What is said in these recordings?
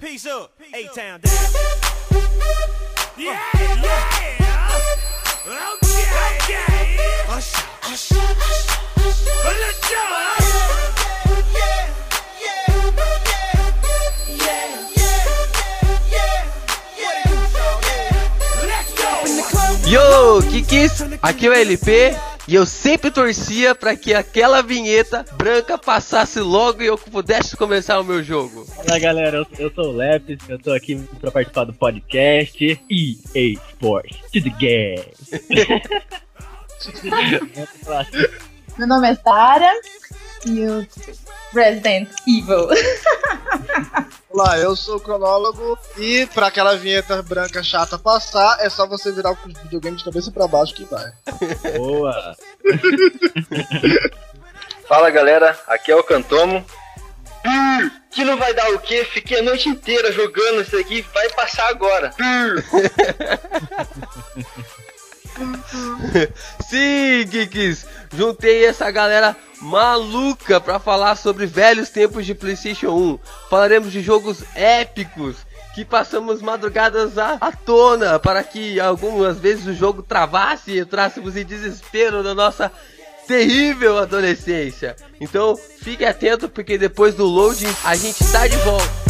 Peace up, A-Town down. Yeah, yeah. Okay, okay. Let's go. Let's go. Yo, Kikis, aqui é o LP e eu sempre torcia pra que aquela vinheta branca passasse logo e eu pudesse começar o meu jogo. Fala galera, eu, eu sou o Lepes, eu tô aqui pra participar do podcast EA Sports to the game. Meu nome é Sara e Resident Evil. Olá, eu sou o cronólogo e pra aquela vinheta branca chata passar, é só você virar o videogame de cabeça pra baixo que vai. Boa! Fala galera, aqui é o Cantomo. Brrr, que não vai dar o quê? Fiquei a noite inteira jogando isso aqui, vai passar agora. Brrr. Sim, Kikis, juntei essa galera maluca pra falar sobre velhos tempos de PlayStation 1. Falaremos de jogos épicos que passamos madrugadas à, à tona para que algumas vezes o jogo travasse e entrássemos em desespero na nossa terrível adolescência. Então fique atento porque depois do loading a gente está de volta.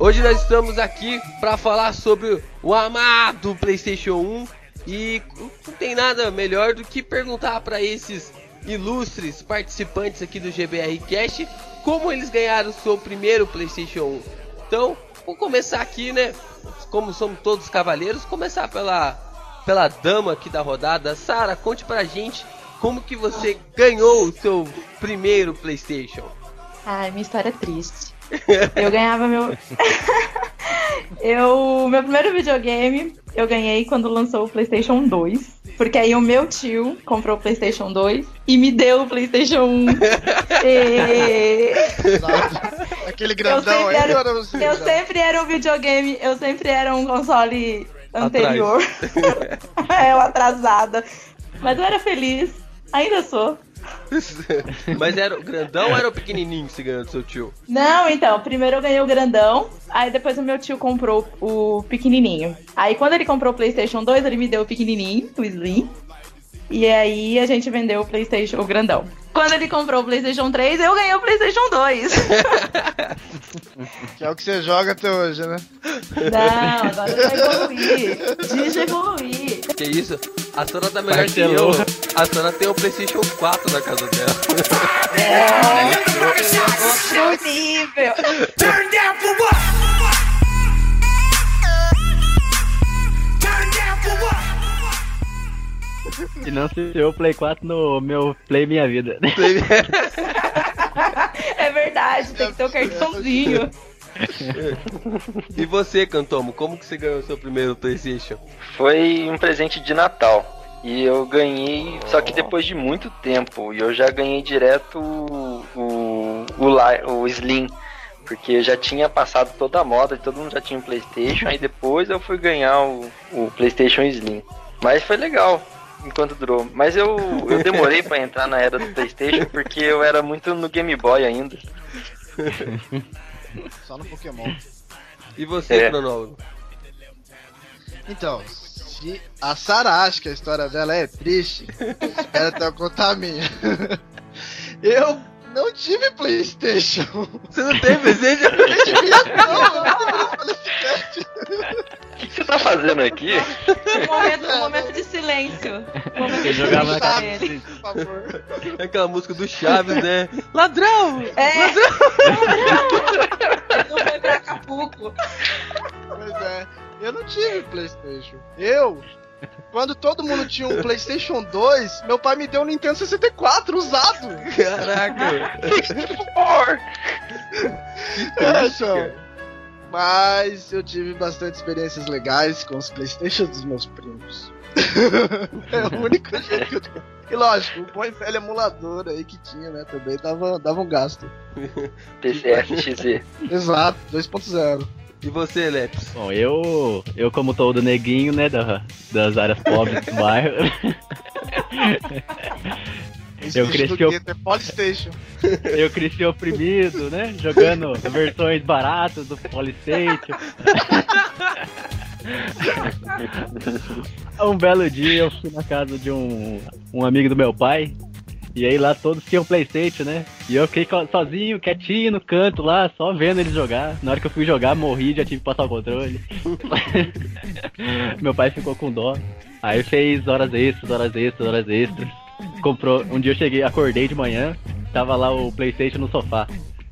Hoje nós estamos aqui para falar sobre o amado PlayStation 1 e não tem nada melhor do que perguntar para esses ilustres participantes aqui do GBR Cast como eles ganharam o seu primeiro PlayStation 1. Então, vamos começar aqui, né? Como somos todos cavaleiros, começar pela pela dama aqui da rodada. Sara, conte pra gente como que você ganhou o seu primeiro PlayStation. Ai, minha história é triste. Eu ganhava meu. eu. Meu primeiro videogame eu ganhei quando lançou o PlayStation 2. Porque aí o meu tio comprou o PlayStation 2 e me deu o PlayStation 1. E... Aquele Eu grandão sempre, aí, era, eu sempre era um videogame, eu sempre era um console anterior. é, eu atrasada. Mas eu era feliz. Ainda sou. Mas era o grandão ou era o pequenininho que você ganhou do seu tio? Não, então, primeiro eu ganhei o grandão, aí depois o meu tio comprou o pequenininho. Aí quando ele comprou o PlayStation 2, ele me deu o pequenininho, o Slim. E aí a gente vendeu o PlayStation, o grandão. Quando ele comprou o PlayStation 3, eu ganhei o PlayStation 2. Que é o que você joga até hoje, né? Não, agora eu já evoluí. Diz evoluir. Que isso? A Sora tá melhor que eu. A Sora tem o PlayStation 4 na casa dela. Outro nível. Turn down for what? Turn down for what? E não se eu Play 4 no meu Play Minha Vida. É verdade, tem que ter o cartãozinho. E você, Cantomo, como que você ganhou o seu primeiro PlayStation? Foi um presente de Natal. E eu ganhei, só que depois de muito tempo. E eu já ganhei direto o, o, o, o Slim. Porque eu já tinha passado toda a moda, todo mundo já tinha um Playstation. Aí depois eu fui ganhar o, o Playstation Slim. Mas foi legal enquanto durou. Mas eu, eu demorei pra entrar na era do Playstation porque eu era muito no Game Boy ainda. Só no Pokémon. E você, É. cronólogo? Então, se a Sarah acha que a história dela é triste, espera até eu contar a minha. Eu não tive Playstation. Você não tem PlayStation? Eu não, eu não esse cast. O que, que você tá fazendo aqui? Um momento, um momento de silêncio. Um momento Eu de jogava silêncio na pra ele. Por favor. É aquela música do Chaves, né? Ladrão! É. Ele não foi pra Acapulco. Pois é. Eu não tive Playstation. Eu, quando todo mundo tinha um Playstation 2, meu pai me deu um Nintendo 64 usado. Caraca! É, então. Mas eu tive bastante experiências legais com os Playstation dos meus primos. é o único jeito que eu tenho. E lógico, o bom e velho emulador aí que tinha, né? Também dava, dava um gasto. TCFXZ. Exato, 2.0. E você, Leps? Bom, eu, eu como todo neguinho, né, da- das áreas pobres do bairro, Eu cresci op- é eu cresci oprimido, né, jogando versões baratas do Polystation. um belo dia eu fui na casa de um, um amigo do meu pai, e aí lá todos tinham Playstation, né? E eu fiquei sozinho, quietinho no canto lá, só vendo eles jogar. Na hora que eu fui jogar, morri, já tive que passar o controle. meu pai ficou com dó. Aí fez horas extras, horas extras, horas extras. Comprou. Um dia eu cheguei, acordei de manhã, tava lá o Playstation no sofá.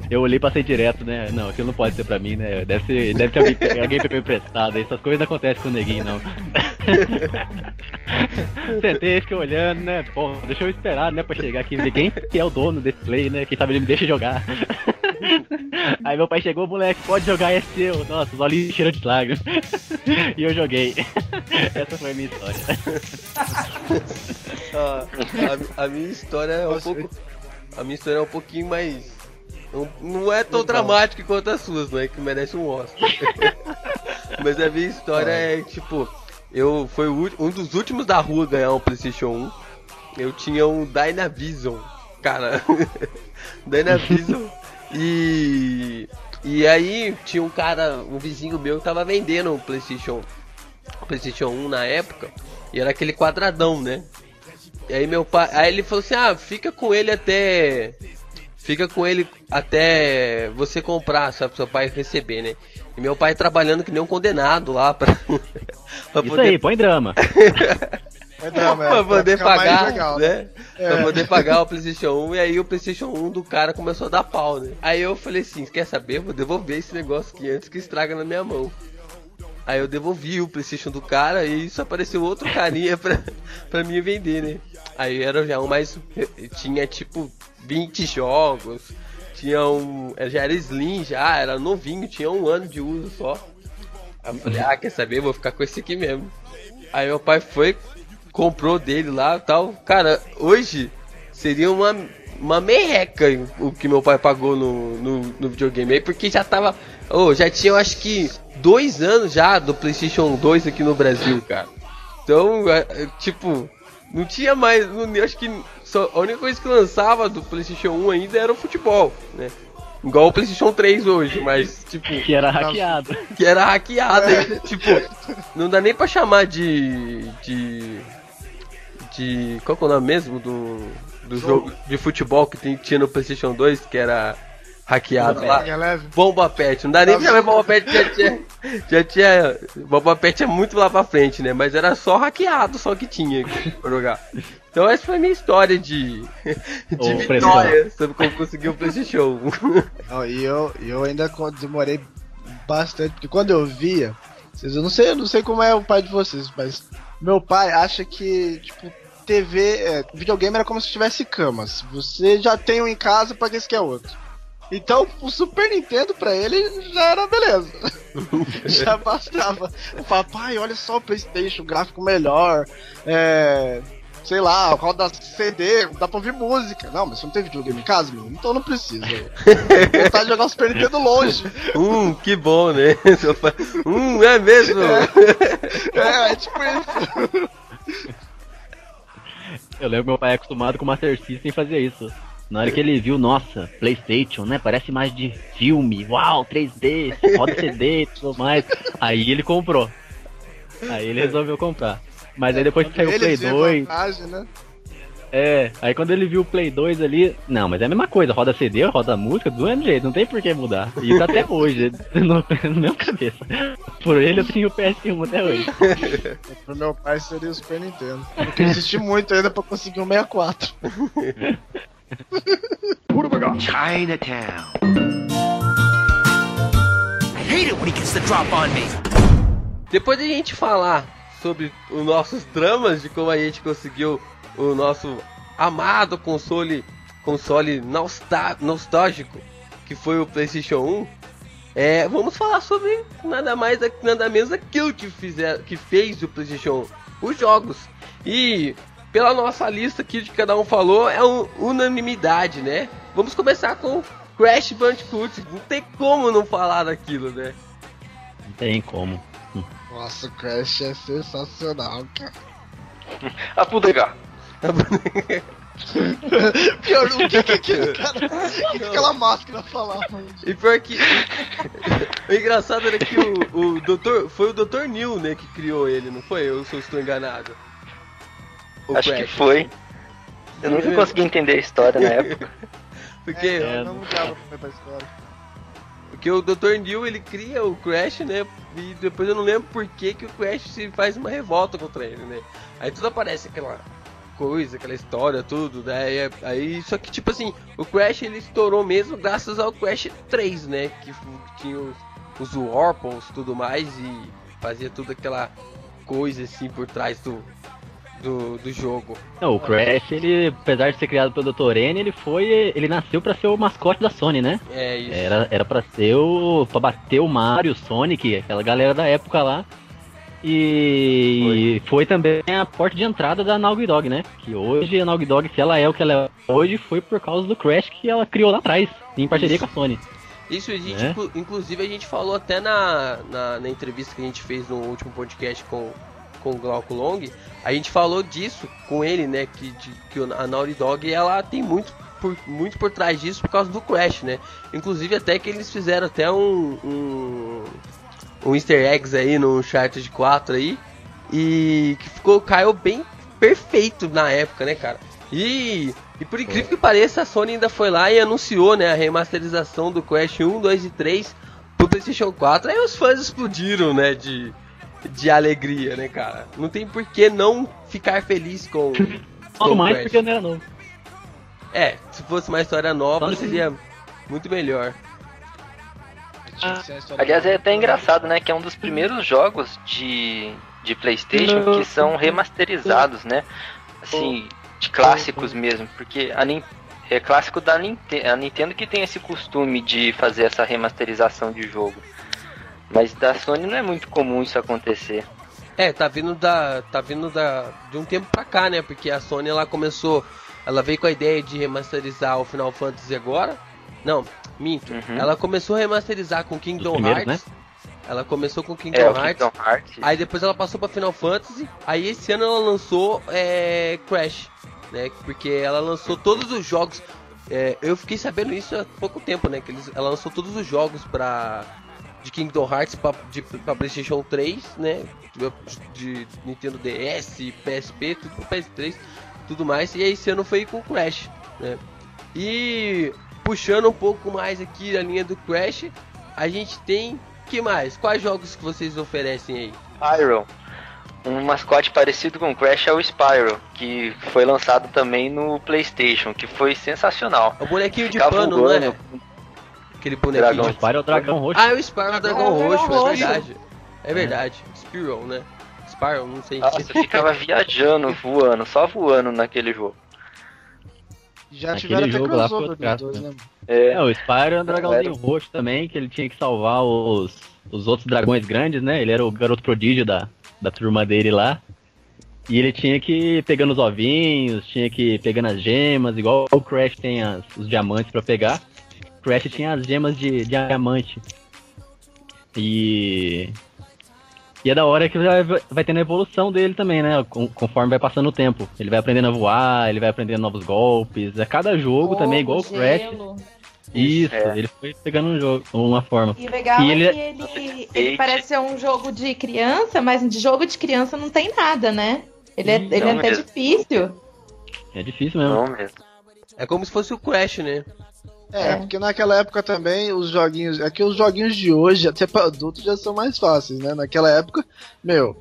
Eu olhei e passei direto, né? Não, aquilo não pode ser pra mim, né? Deve ser, deve ter alguém, alguém pegou emprestado. Essas coisas não acontecem com o neguinho, não. Sentei, fiquei olhando, né? Pô, deixa eu esperar, né? Pra chegar aqui ver quem que é o dono desse play, né? Quem sabe ele me deixa jogar. Aí meu pai chegou, moleque, pode jogar, é seu. Nossa, os olhinhos cheiram de lágrimas. E eu joguei. Essa foi a minha história. Ah, a, a minha história é um pouco. A minha história é um pouquinho mais. Não, não é tão dramática quanto as suas, não é que merece um Oscar. Mas a minha história é tipo. Eu ú- um dos últimos da rua a ganhar um Playstation 1. Eu tinha um Dynavision. Cara. Dynavision. E. E aí tinha um cara, um vizinho meu que tava vendendo um Playstation. Playstation 1 na época. E era aquele quadradão, né? E aí meu pai. Aí ele falou assim, ah, fica com ele até. Fica com ele até você comprar, sabe, pro seu pai receber, né? E meu pai trabalhando que nem um condenado lá pra, pra Isso aí, põe drama. É drama, é, pra poder pagar, legal. né? É. Pra poder pagar o Playstation 1 e aí o Playstation 1 do cara começou a dar pau, né? Aí eu falei assim, quer saber? Vou devolver esse negócio aqui antes que estraga na minha mão. Aí eu devolvi o Playstation do cara e isso apareceu outro carinha pra, pra mim vender, né? Aí era já um mais. Tinha tipo 20 jogos. Tinha um. Já era Slim já, era novinho, tinha um ano de uso só. Aí eu falei, ah, quer saber? Vou ficar com esse aqui mesmo. Aí meu pai foi, comprou dele lá tal. Cara, hoje seria uma, uma merreca o que meu pai pagou no, no, no videogame aí, porque já tava. Oh, já tinha, eu acho que, dois anos já do PlayStation 2 aqui no Brasil, cara. Então, é, é, tipo, não tinha mais. Não, acho que só, a única coisa que lançava do PlayStation 1 ainda era o futebol, né? Igual o PlayStation 3 hoje, mas, tipo Que era hackeado. que era hackeada. ainda, tipo, não dá nem pra chamar de. de. de. Qual que é o nome mesmo do. do jogo de futebol que tem- tinha no PlayStation 2, que era hackeado lá? Bomba Pet, não dá nem pra chamar Bomba Pet, já tinha. Já tinha. Bomba Pet é muito lá pra frente, né? Mas era só hackeado, só que tinha pra jogar. Então essa foi a minha história de. de Ô, vitória sobre como conseguir o PlayStation 1. Não, e eu, eu ainda demorei bastante, porque quando eu via, eu não sei, eu não sei como é o pai de vocês, mas meu pai acha que, tipo, TV, é, videogame era como se tivesse camas. Você já tem um em casa, pra que você quer outro? Então, o Super Nintendo pra ele já era beleza. já bastava. Eu falava, pai, olha só o PlayStation, gráfico melhor, é. Sei lá, roda CD, dá pra ouvir música. Não, mas você não tem videogame em casa, meu? Então não precisa. Vontade de jogar o Super Nintendo longe. Hum, que bom, né? Hum, é mesmo? É, é tipo isso. Eu lembro que meu pai é acostumado com o Master System fazer isso. Na hora que ele viu, nossa, Playstation, né? Parece mais de filme. Uau, 3D, roda CD e tudo mais. Aí ele comprou. Aí ele resolveu comprar. Mas aí depois que saiu o Play Eles veem 2, vantagem, né? É, aí quando ele viu o Play 2 ali, não, mas é a mesma coisa, roda CD, roda música, do mesmo jeito, não tem por que mudar. E isso até hoje, no, no meu cabeça. Por ele eu tenho o PS1 até hoje. Pro meu pai seria o Super Nintendo. Porque eu insisti muito ainda pra conseguir um 64. Chinatown. I hate it when he gets the drop on me. Depois de a gente falar sobre os nossos dramas de como a gente conseguiu o nosso amado console console nostá- nostálgico que foi o PlayStation 1, é, vamos falar sobre nada mais nada menos aquilo que fizer, que fez o PlayStation 1, os jogos. E pela nossa lista aqui de cada um falou é um, unanimidade, né? Vamos começar com Crash Bandicoot. Não tem como não falar daquilo, né? Não tem como. Nossa, o Crash é sensacional, cara. A Pudega. Pior, o que que aquele cara. O que, que aquela máscara falava? E pior que. o engraçado era que o, o doutor. Foi o Dr. Neil, né, que criou ele, não foi? Eu só estou enganado. O Acho que Crash. foi. Eu nunca consegui entender a história na época. Porque, É, não, não dava pra ver a história. porque o Dr. Neil ele cria o Crash, né? E depois eu não lembro por que, que o Crash se faz uma revolta contra ele, né? Aí tudo aparece aquela coisa, aquela história, tudo, né? E é- Aí, só que tipo assim, o Crash ele estourou mesmo graças ao Crash 3, né? Que tinha os, os Warples e tudo mais e fazia toda aquela coisa assim por trás do, do, do jogo. Não, o Crash, ele, apesar de ser criado pelo Dr. N, ele foi. Ele nasceu pra ser o mascote da Sony, né? É isso. Era, era pra ser o. pra bater o Mario, o Sonic, aquela galera da época lá. E foi, também a porta de entrada da Naughty Dog, né? Que hoje a Naughty Dog, se ela é o que ela é hoje, foi por causa do Crash que ela criou lá atrás, em parceria com a Sony. Isso, a gente, inclu- inclusive, a gente falou até na, na, na entrevista que a gente fez no último podcast com, com o Glauco Long. A gente falou disso com ele, né? Que, de, que a Naughty Dog ela tem muito por, muito por trás disso por causa do Crash, né? Inclusive, até que eles fizeram até um, um, um easter eggs aí no Uncharted 4 aí. E que ficou, caiu bem perfeito na época, né, cara? E, e por incrível que pareça, a Sony ainda foi lá e anunciou, né, a remasterização do Crash 1, 2 e 3 pro PlayStation 4. Aí os fãs explodiram, né, de, de alegria, né, cara? Não tem por que não ficar feliz com, com Tudo o mais Crash. porque não era novo. É, se fosse uma história nova, Só- seria muito melhor. Tinha que ser a história Aliás, é até do- engraçado, né? Que é um dos primeiros jogos de, de PlayStation que são remasterizados, né? Assim, de clássicos mesmo. Porque a Nin- é clássico da Nintendo, a Nintendo que tem esse costume de fazer essa remasterização de jogo. Mas da Sony não é muito comum isso acontecer. É, tá vindo da. tá vindo da. de um tempo pra cá, né? Porque a Sony ela começou. Ela veio com a ideia de remasterizar o Final Fantasy agora. Não, minto. Uhum. Ela começou a remasterizar com Kingdom Hearts. Ela começou com Kingdom É, o Hearts. Kingdom Hearts. Aí depois ela passou pra Final Fantasy. Aí esse ano ela lançou é, Crash, né? Porque ela lançou todos os jogos. é, eu fiquei sabendo isso há pouco tempo, né? Que eles, ela lançou todos os jogos pra de Kingdom Hearts pra, de, pra PlayStation 3, né? De, de Nintendo DS, PSP, tudo pro PS3, tudo mais. E aí esse ano foi com Crash, né? E puxando um pouco mais aqui a linha do Crash, a gente tem que mais? Quais jogos que vocês oferecem aí? Spyro. Um mascote parecido com o Crash é o Spyro, que foi lançado também no PlayStation, que foi sensacional. É o bonequinho de Ficava pano, não voando. é? Aquele bonequinho. Dragão. O Spyro é o dragão roxo. Ah, é o Spyro é o Dragão É Roxo, é Roxo. verdade. É verdade. Spyro, né? Spyro, não sei. Nossa, eu ficava viajando, voando, só voando naquele jogo. Já Aquele tiveram até jogo lá crossover foi dois, né? É, É, o Spyro é um dragãozinho Era. roxo também, que ele tinha que salvar os, os outros dragões grandes, né? Ele era o garoto prodígio da, da turma dele lá. E ele tinha que ir pegando os ovinhos, tinha que ir pegando as gemas, igual o Crash tem as- os diamantes pra pegar. O Crash tinha as gemas de, de diamante. E. E é da hora que vai, vai tendo a evolução dele também, né? Com- Conforme vai passando o tempo. Ele vai aprendendo a voar, ele vai aprendendo novos golpes. A cada jogo também, igual o Crash. Isso, É. ele foi pegando um jogo, uma forma. E legal E é ele- que ele, ele Eita. parece ser um jogo de criança, mas de jogo de criança não tem nada, né? Ele é, ele é até mesmo. difícil. É difícil mesmo. Não mesmo. É como se fosse o Crash, né? É, É. porque naquela época também os joguinhos. É que os joguinhos de hoje, até pra adultos, já são mais fáceis, né? Naquela época, meu,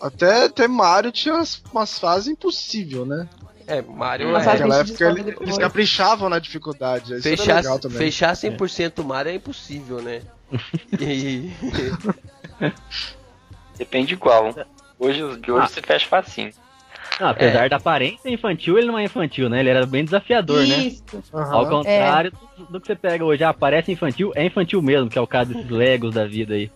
até, até Mario tinha umas, umas fases impossíveis, né? É, Mario Mas é. Naquela época ele- eles caprichavam na dificuldade. Isso era Fechar, legal também. fechar 100% Mario é impossível, né? E... Depende qual. Hoje, os de hoje Ah. você fecha facinho. Não, apesar da aparência infantil, ele não é infantil, né? Ele era bem desafiador, né? Isso. Aham. Ao contrário do- do que você pega hoje, ah, parece infantil, é infantil mesmo, que é o caso desses Legos da vida aí.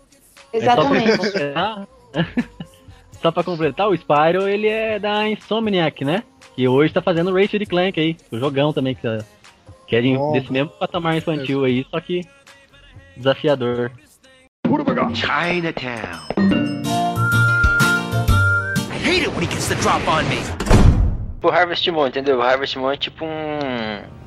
É só pra Exatamente. só pra completar, o Spyro, ele é da Insomniac, né? Que hoje tá fazendo o Ratchet Clank aí, o jogão também, que, tá- que é de- desse mesmo patamar infantil aí, só que desafiador. Chinatown. Hate it when he gets the drop on me. O Harvest Moon, entendeu? O Harvest Moon é tipo um,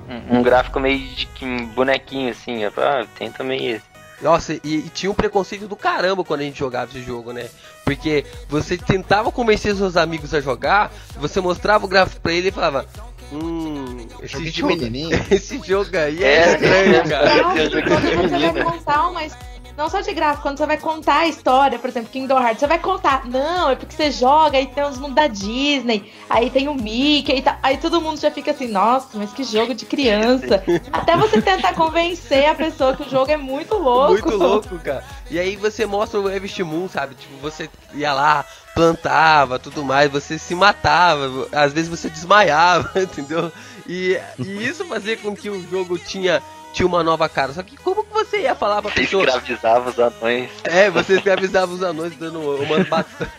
um, um gráfico meio de um bonequinho assim. ó. Ah, tem também esse. Nossa, e, e tinha um preconceito do caramba quando a gente jogava esse jogo, né? Porque você tentava convencer seus amigos a jogar, você mostrava o gráfico pra ele e falava. Hum, esse jogo, menininho." esse jogo aí é, É, estranho, é, cara. é. Não, você vai menina. contar uma his- não só de gráfico, quando você vai contar a história, por exemplo, Kingdom Hearts, você vai contar, não, é porque você joga e tem os mundos da Disney, aí tem o Mickey e tal. Aí todo mundo já fica assim, nossa, mas que jogo de criança. Até você tentar convencer a pessoa que o jogo é muito louco. Muito louco, cara. E aí você mostra o Harvest Moon, sabe? Tipo, você ia lá, plantava, tudo mais, você se matava, às vezes você desmaiava, entendeu? E, e isso fazia com que o jogo tinha, tinha uma nova cara. Só que como que você ia falar pra Você pessoa? escravizava os anões. É, você escravizava os anões dando umas, bata-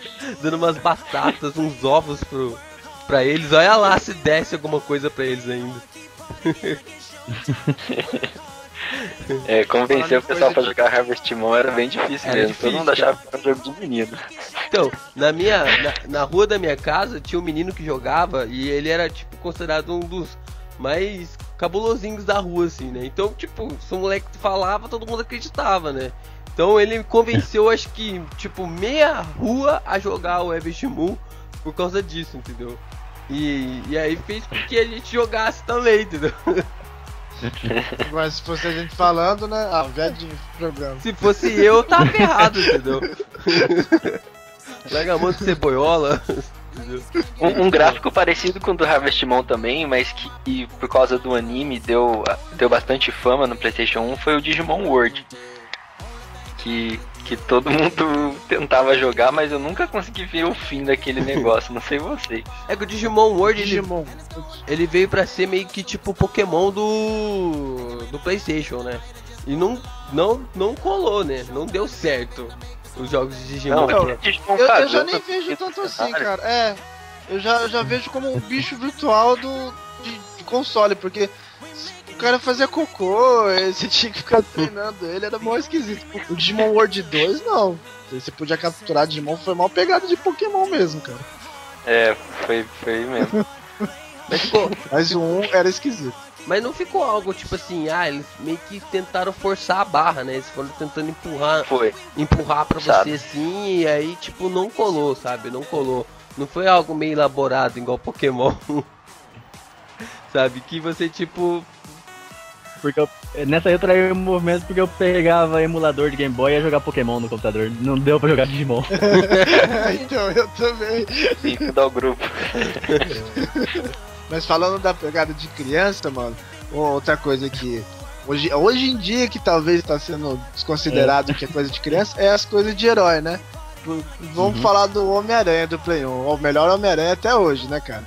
dando umas batatas, uns ovos pro, pra eles. Olha lá se desse alguma coisa pra eles ainda. É, convencer o pessoal pra jogar Harvest Moon era bem difícil Era mesmo. difícil, Todo mundo achava que era um jogo de menino. Então, na minha. Na, na rua da minha casa tinha um menino que jogava e ele era, tipo, considerado um dos mais cabulosinhos da rua, assim, né? Então, tipo, se o moleque falava, todo mundo acreditava, né? Então ele convenceu, acho que, tipo, meia rua a jogar o Harvest Moon por causa disso, entendeu? E, e aí fez com que a gente jogasse também, entendeu? Mas se fosse a gente falando, né? Ah, velho programa. Se fosse eu, tava errado, entendeu? Larga a mão de ceboiola. Um, um gráfico parecido com o do Harvest Moon também, mas que, que por causa do anime deu, deu bastante fama no PlayStation 1 foi o Digimon World. Que, que todo mundo tentava jogar, mas eu nunca consegui ver o fim daquele negócio, não sei vocês. É que o Digimon World ele, Digimon. ele veio pra ser meio que tipo o Pokémon do do PlayStation, né? E não não não colou, né? Não deu certo os jogos de Digimon. Não, eu- é Eu, eu Kazuma, já nem vejo tanto assim, cara. É, eu já, eu já vejo como um bicho virtual do, de, de console, porque o cara fazia cocô, você tinha que ficar treinando ele, era mó esquisito. O Digimon World 2, não. Você podia capturar Digimon, foi mal pegada de Pokémon mesmo, cara. É, foi, foi mesmo. Mas o 1 era esquisito. Mas não ficou algo tipo assim, ah, eles meio que tentaram forçar a barra, né? Eles foram tentando empurrar, Foi. empurrar pra Sabe. você assim, e aí tipo não colou, sabe? Não colou. Não foi algo meio elaborado igual Pokémon. sabe? Que você tipo Porque eu- nessa aí eu traí o movimento porque eu pegava emulador de Game Boy e ia jogar Pokémon no computador. Não deu pra jogar Digimon. então, eu também. Tem que dar o grupo. Mas falando da pegada de criança, mano, outra coisa que hoje, hoje em dia que talvez está sendo desconsiderado que é coisa de criança é as coisas de herói, né? Vamos Uhum. falar do Homem-Aranha do Play 1, o melhor Homem-Aranha até hoje, né, cara?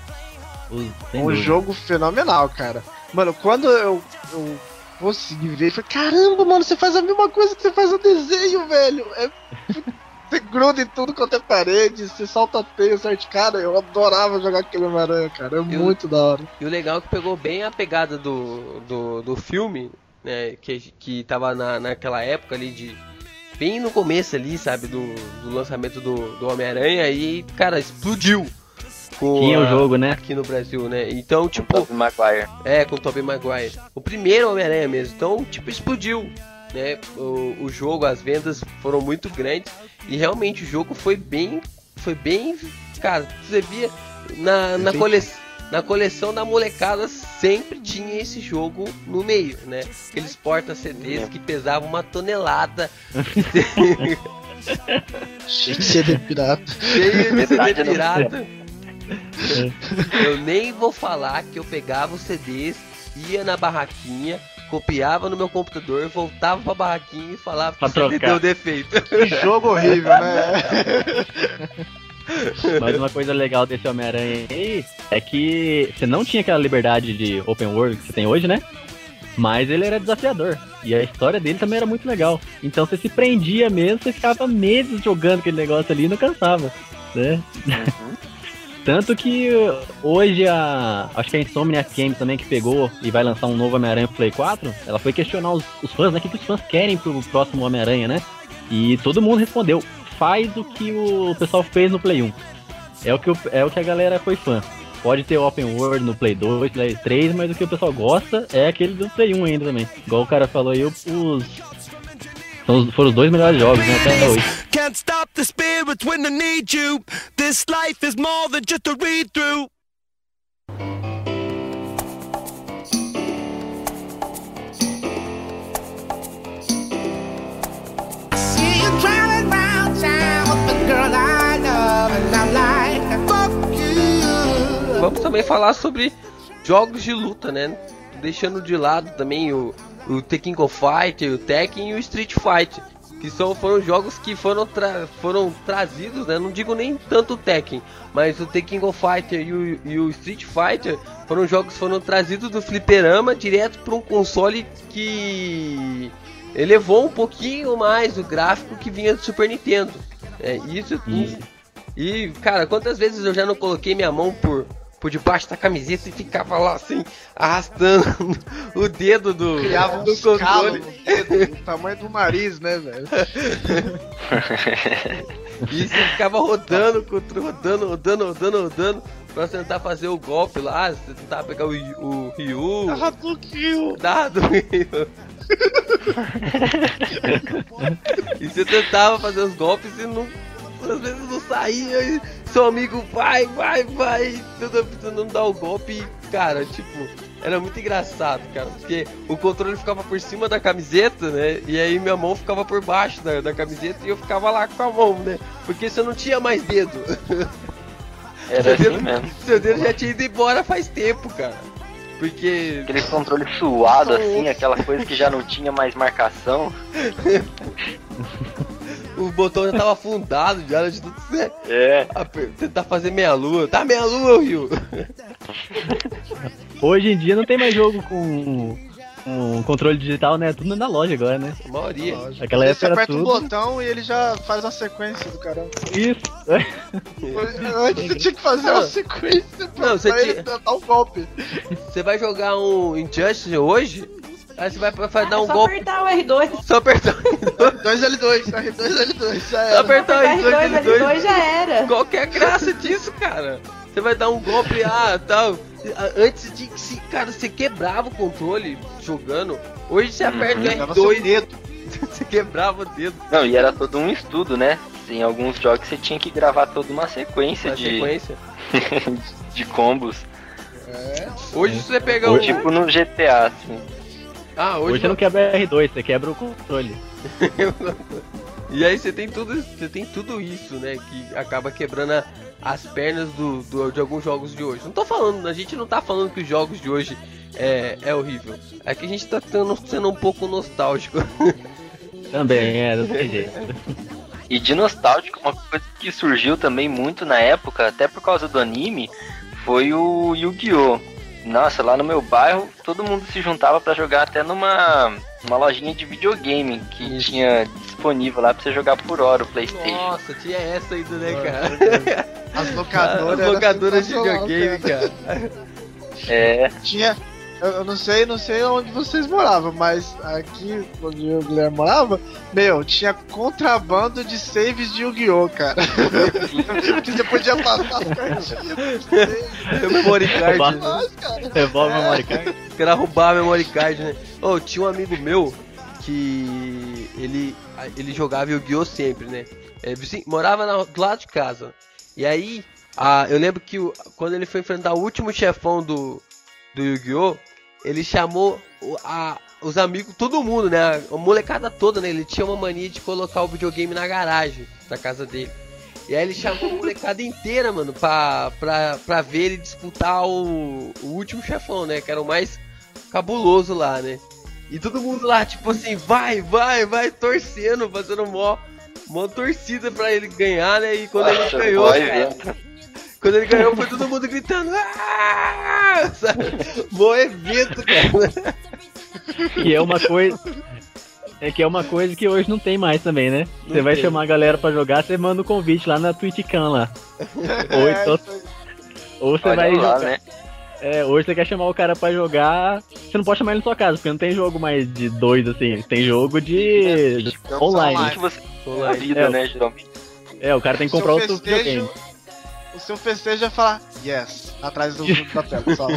Um dúvida. jogo fenomenal, cara. Mano, quando eu, eu consegui ver, eu falei, caramba, mano, você faz a mesma coisa que você faz no desenho, velho. É, você gruda em tudo quanto é parede, você salta teia, certo? Cara, eu adorava jogar aquele Homem-Aranha, cara. É muito da hora. E o legal é que pegou bem a pegada do, do, do filme, né? Que, que tava na, naquela época ali de. Bem no começo ali, sabe? Do, do lançamento do, do Homem-Aranha e, cara, explodiu. Com Tinha o jogo, né? Aqui no Brasil, né? Então, tipo, Tobey Maguire. é, com o Tobey Maguire. O primeiro Homem-Aranha mesmo. Então, tipo, explodiu. Né? O, o jogo, as vendas foram muito grandes. E realmente o jogo foi bem. Foi bem. Cara, você via na, na, Efetivo. cole, na coleção da molecada sempre tinha esse jogo no meio, né? Aqueles porta-CDs que pesavam uma tonelada. Cheio de CD pirata. Cheio de CD pirata. Eu nem vou falar que eu pegava os CDs, ia na barraquinha, copiava no meu computador, voltava pra barraquinha e falava Pra que trocar. deu defeito. Que jogo horrível, né? Mas uma coisa legal desse Homem-Aranha aí é que você não tinha aquela liberdade de open world que você tem hoje, né? Mas ele era desafiador. E a história dele também era muito legal. Então você se prendia mesmo, você ficava meses jogando aquele negócio ali e não cansava. Né? Tanto que hoje a. Acho que a Insomniac Games também que pegou e vai lançar um novo Homem-Aranha Play 4, ela foi questionar os, os fãs, né? O que, que os fãs querem pro próximo Homem-Aranha, né? E todo mundo respondeu, faz o que o pessoal fez no Play 1. É o que, o- é o que a galera foi fã. Pode ter Open World no Play 2, Play 3, mas o que o pessoal gosta é aquele do Play 1 ainda também. Igual o cara falou aí, os. São os- foram os dois melhores jogos, né, até hoje. Can't stop the spirits when they need you. This life is more than just a read through. See you driving round town with the girl I love, and I'm like, fuck you. Vamos também falar sobre jogos de luta, né? Deixando de lado também o, o Tekken Go Fighter, o Tekken e o Street Fighter. Que são, foram jogos que foram, tra- foram trazidos, né? Não digo nem tanto o Tekken, mas o Tekken Go Fighter e o, e o Street Fighter foram jogos que foram trazidos do fliperama direto para um console que elevou um pouquinho mais o gráfico que vinha do Super Nintendo. É, isso, E- e, cara, quantas vezes eu já não coloquei minha mão por, por debaixo da camiseta e ficava lá assim, arrastando o dedo do, Criava do controle. dedo, do tamanho do nariz, né, velho? E você ficava rodando, rodando, rodando, rodando, rodando, pra tentar fazer o golpe lá, você tentava pegar o, Ryu- o Ryu. Dá do Ryu. e você tentava fazer os golpes e não. Às vezes não saía e seu amigo vai, vai, vai, tentando dar o golpe cara, tipo, era muito engraçado, cara, porque o controle ficava por cima da camiseta, né? E aí minha mão ficava por baixo da, da camiseta e eu ficava lá com a mão, né? Porque você não tinha mais dedo. Era seu, assim dedo mesmo. seu dedo já tinha ido embora faz tempo, cara. Porque Aquele controle suado assim, aquela coisa que já não tinha mais marcação. o botão já tava afundado, já era de tudo certo. É. Tentar fazer meia lua. Tá meia lua, Rio. Hoje em dia não tem mais jogo com, com controle digital, né? Tudo na loja agora, né? A maioria. Aquela Você época era aperta um tudo. botão e ele já faz uma sequência do caramba. Isso. Antes você tinha que fazer uma sequência pra, Não, você pra ele tinha- dar um golpe. Você vai jogar um Injustice hoje, aí você vai, vai dar um só golpe. apertar o R2. Só apertar o R2. 2L2, R2, L2, já Só era. apertar o R2, R2, R2 L2. já era. Qual que é a graça disso, cara? Você vai dar um golpe, ah, tal. Antes de que se, cara, você quebrava o controle jogando. Hoje você aperta o Dava seu R2, dedo. você quebrava o dedo Não, e era todo um estudo, né? Em alguns jogos você tinha que gravar toda uma sequência na de, sequência. de combos. Hoje você pega Hoje- um. Tipo no GTA, assim. Ah, hoje, Hoje você não quebra R2, você quebra o controle. E aí você tem tudo, você tem tudo isso, né? Que acaba quebrando a- as pernas do, do- de alguns jogos de hoje. Não tô falando, a gente não tá falando que os jogos de hoje é, é horrível. É que a gente tá tendo, sendo um pouco nostálgico. Também, é, não tem jeito. E de nostálgico, uma coisa que surgiu também muito na época, até por causa do anime, foi o Yu-Gi-Oh! Nossa, lá no meu bairro, todo mundo se juntava pra jogar até numa uma lojinha de videogame que Isso. tinha disponível lá pra você jogar por hora o Playstation. Nossa, tinha essa ainda, né, cara? As locadoras. As locadoras de videogame, cara. cara. É, Tinha. Eu, não sei, não sei onde vocês moravam, mas aqui onde o Guilherme morava, meu, tinha contrabando de saves de Yu-Gi-Oh, cara. que você podia passar as cartinhas. Meu memory card. né? Revolve memory card. Os caras roubavam a memory card, né? Oh, tinha um amigo meu que ele, ele jogava Yu-Gi-Oh! sempre, né? É, vizinho- morava na- do lado de casa. E aí, Ah, eu lembro que o- quando ele foi enfrentar o último chefão do, do Yu-Gi-Oh! Ele chamou a- os amigos, todo mundo, né? A molecada toda, né? Ele tinha uma mania de colocar o videogame na garagem da casa dele. E aí ele chamou a molecada inteira, mano, pra, pra, pra ver ele disputar o, o último chefão, né? Que era o mais cabuloso lá, né? E todo mundo lá, tipo assim, vai, vai, vai, torcendo, fazendo mó, mó torcida pra ele ganhar, né? E quando ele Nossa, ganhou, mó cara. Quando ele ganhou, foi todo mundo gritando. "Ah!" Sabe? Bom evento, cara. Que é uma coisa. É que é uma coisa que hoje não tem mais também, né? Você vai tem. chamar a galera pra jogar, você manda o convite lá na TwitchCam lá. Ou, É, então, ou você Olha vai lá, jogar. né? É, hoje você quer chamar o cara pra jogar. Você não pode chamar ele na sua casa, porque não tem jogo mais de dois assim. Tem jogo de. Jogos online. Que você Online. vida, É. né, geralmente. É, o cara tem que comprar outro videogame. O seu festejo é falar yes, atrás do, do papel, só.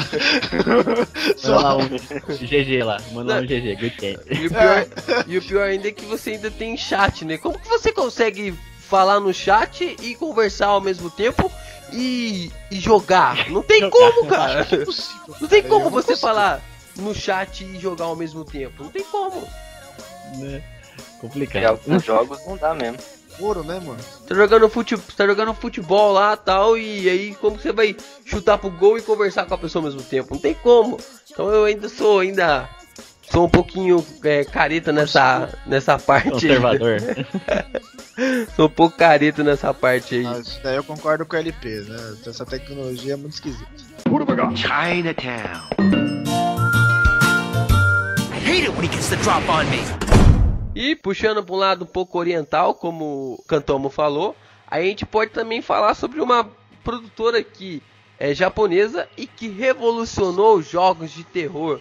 Manda lá um GG lá, manda lá um GG, good game. E o, pior, e o pior ainda é que você ainda tem chat, né? Como que você consegue falar no chat e conversar ao mesmo tempo e, e jogar? Não tem Jogar. como, cara. Impossível. Não tem cara, como você consigo. falar no chat e jogar ao mesmo tempo. Não tem como. Né? Em Complicado. alguns jogos não dá mesmo. Ouro, né, mano? Tá jogando futebol, tá jogando futebol lá tal, e aí como você vai chutar pro gol e conversar com a pessoa ao mesmo tempo? Não tem como. Então eu ainda sou ainda sou um pouquinho é, careta nessa nessa parte. Conservador. Sou um pouco careta nessa parte aí. Ah, isso daí eu concordo com o LP, né? Essa tecnologia é muito esquisita. Chinatown. I hate it when he gets the drop on me. E puxando para um lado um pouco oriental, como o Kantomo falou, a gente pode também falar sobre uma produtora que é japonesa e que revolucionou os jogos de terror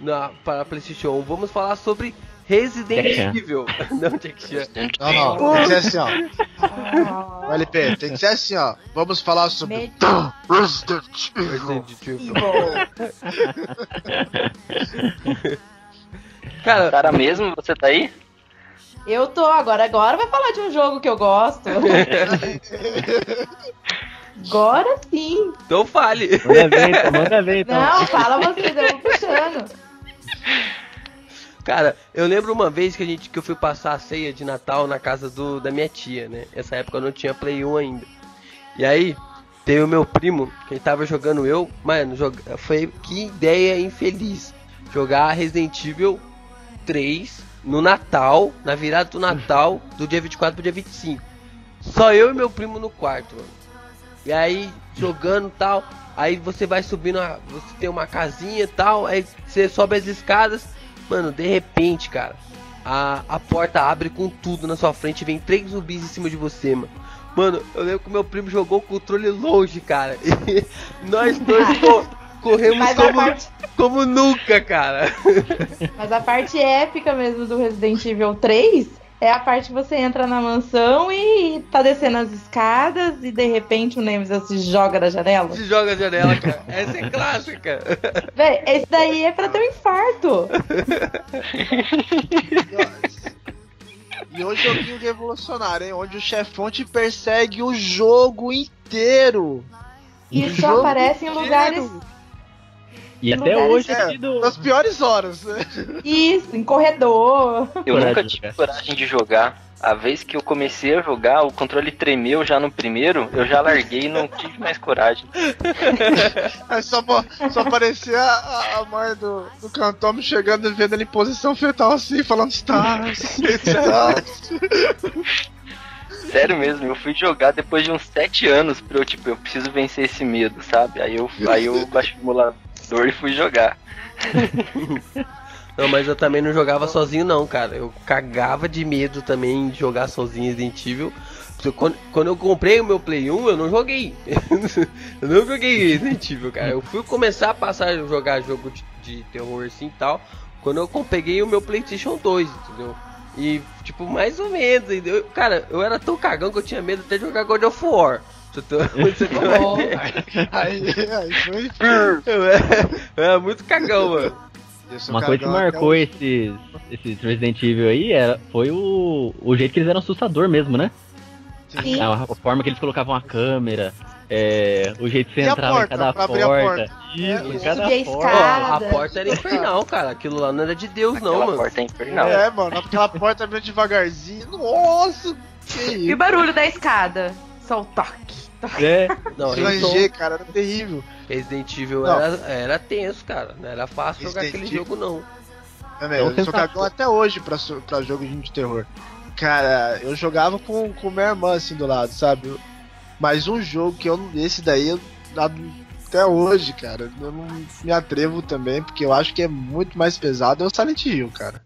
na, para PlayStation 1. Vamos falar sobre Resident Jack. Evil. Não, Jack Chan. Não, não, tem que ser assim, ó. O LP, tem que ser assim, ó. Vamos falar sobre Med- Resident Evil. Resident Evil. Cara, Cara mesmo, você tá aí? Eu tô agora. Agora vai falar de um jogo que eu gosto. Agora sim. então fale. Manda ver, então, manda ver então. Não, fala você, eu vou puxando. Cara, eu lembro uma vez que a gente que eu fui passar a ceia de Natal na casa do, da minha tia, né? Essa época eu não tinha Play 1 ainda. E aí, teve o meu primo, que ele tava jogando eu, mano, joga, foi que ideia infeliz. Jogar Resident Evil 3 no Natal, na virada do Natal, do dia 24 pro dia 25. Só eu e meu primo no quarto, mano. E aí, jogando tal, aí você vai subindo, a- você tem uma casinha e tal, aí você sobe as escadas, mano, de repente, cara, a, a porta abre com tudo na sua frente vem três zumbis em cima de você, mano. Mano, eu lembro que meu primo jogou o controle longe, cara. E nós dois co- corremos Mas como, parte, como nunca, cara. mas a parte épica mesmo do Resident Evil 3 é a parte que você entra na mansão e tá descendo as escadas e de repente o Nemesis se joga da janela. Se joga a janela, cara. Essa é clássica. Véi, esse daí é pra ter um infarto. E hoje joguinho revolucionário, hein? Onde o chefão te persegue o jogo inteiro. E O só aparece em lugares. E até hoje É, do. nas piores horas, né? Isso, em corredor. Eu Coragem nunca tive coragem de jogar. A vez que eu comecei a jogar, o controle tremeu já no primeiro, eu já larguei e não tive mais coragem. Aí só, só aparecia a, a, mãe do, do Cantome chegando e vendo ele em posição fetal assim, falando Stars, Stars. Sério mesmo, eu fui jogar depois de uns sete anos pra eu, tipo, eu preciso vencer esse medo, sabe? Aí eu, aí eu baixei o emulador e fui jogar. Não, mas eu também não jogava sozinho não, cara. Eu cagava de medo também de jogar sozinho Resident Evil. Quando, quando eu comprei o meu Play 1, eu não joguei. eu não joguei Resident Evil, cara. Eu fui começar a passar a jogar jogo de, de terror assim e tal. Quando eu peguei o meu PlayStation 2, entendeu? E, tipo, mais ou menos. entendeu? Cara, eu era tão cagão que eu tinha medo até de jogar God of War. Você tá- você tem uma Bom. ideia? Aí, aí foi. Eu era, eu era muito cagão, mano. Uma coisa que marcou esses, esses Resident Evil aí era, foi o, o jeito que eles eram assustador mesmo, né? Sim. A, a forma que eles colocavam a câmera. É, o jeito de você E a entrar em porta, cada a porta. porta? Isso, É, cada subir a porta. A Cara. porta era infernal, cara. Aquilo lá não era de Deus, não, Aquela mano. porta é infernal. É, mano, aquela porta abriu devagarzinho. Nossa, que E o barulho da escada? Só o toque. É, Não, Ranger, cara, era terrível. Resident Evil Não. era, era tenso, cara. Não era fácil jogar Resident aquele Evil. jogo, não. É, meu, eu sou cagão até hoje pra, pra jogo de terror. Cara, eu jogava com, com minha irmã assim do lado, sabe? Eu- Mas um jogo que eu. Esse daí, eu, até hoje, cara, eu não me atrevo também, porque eu acho que é muito mais pesado, é o Silent Hill, cara.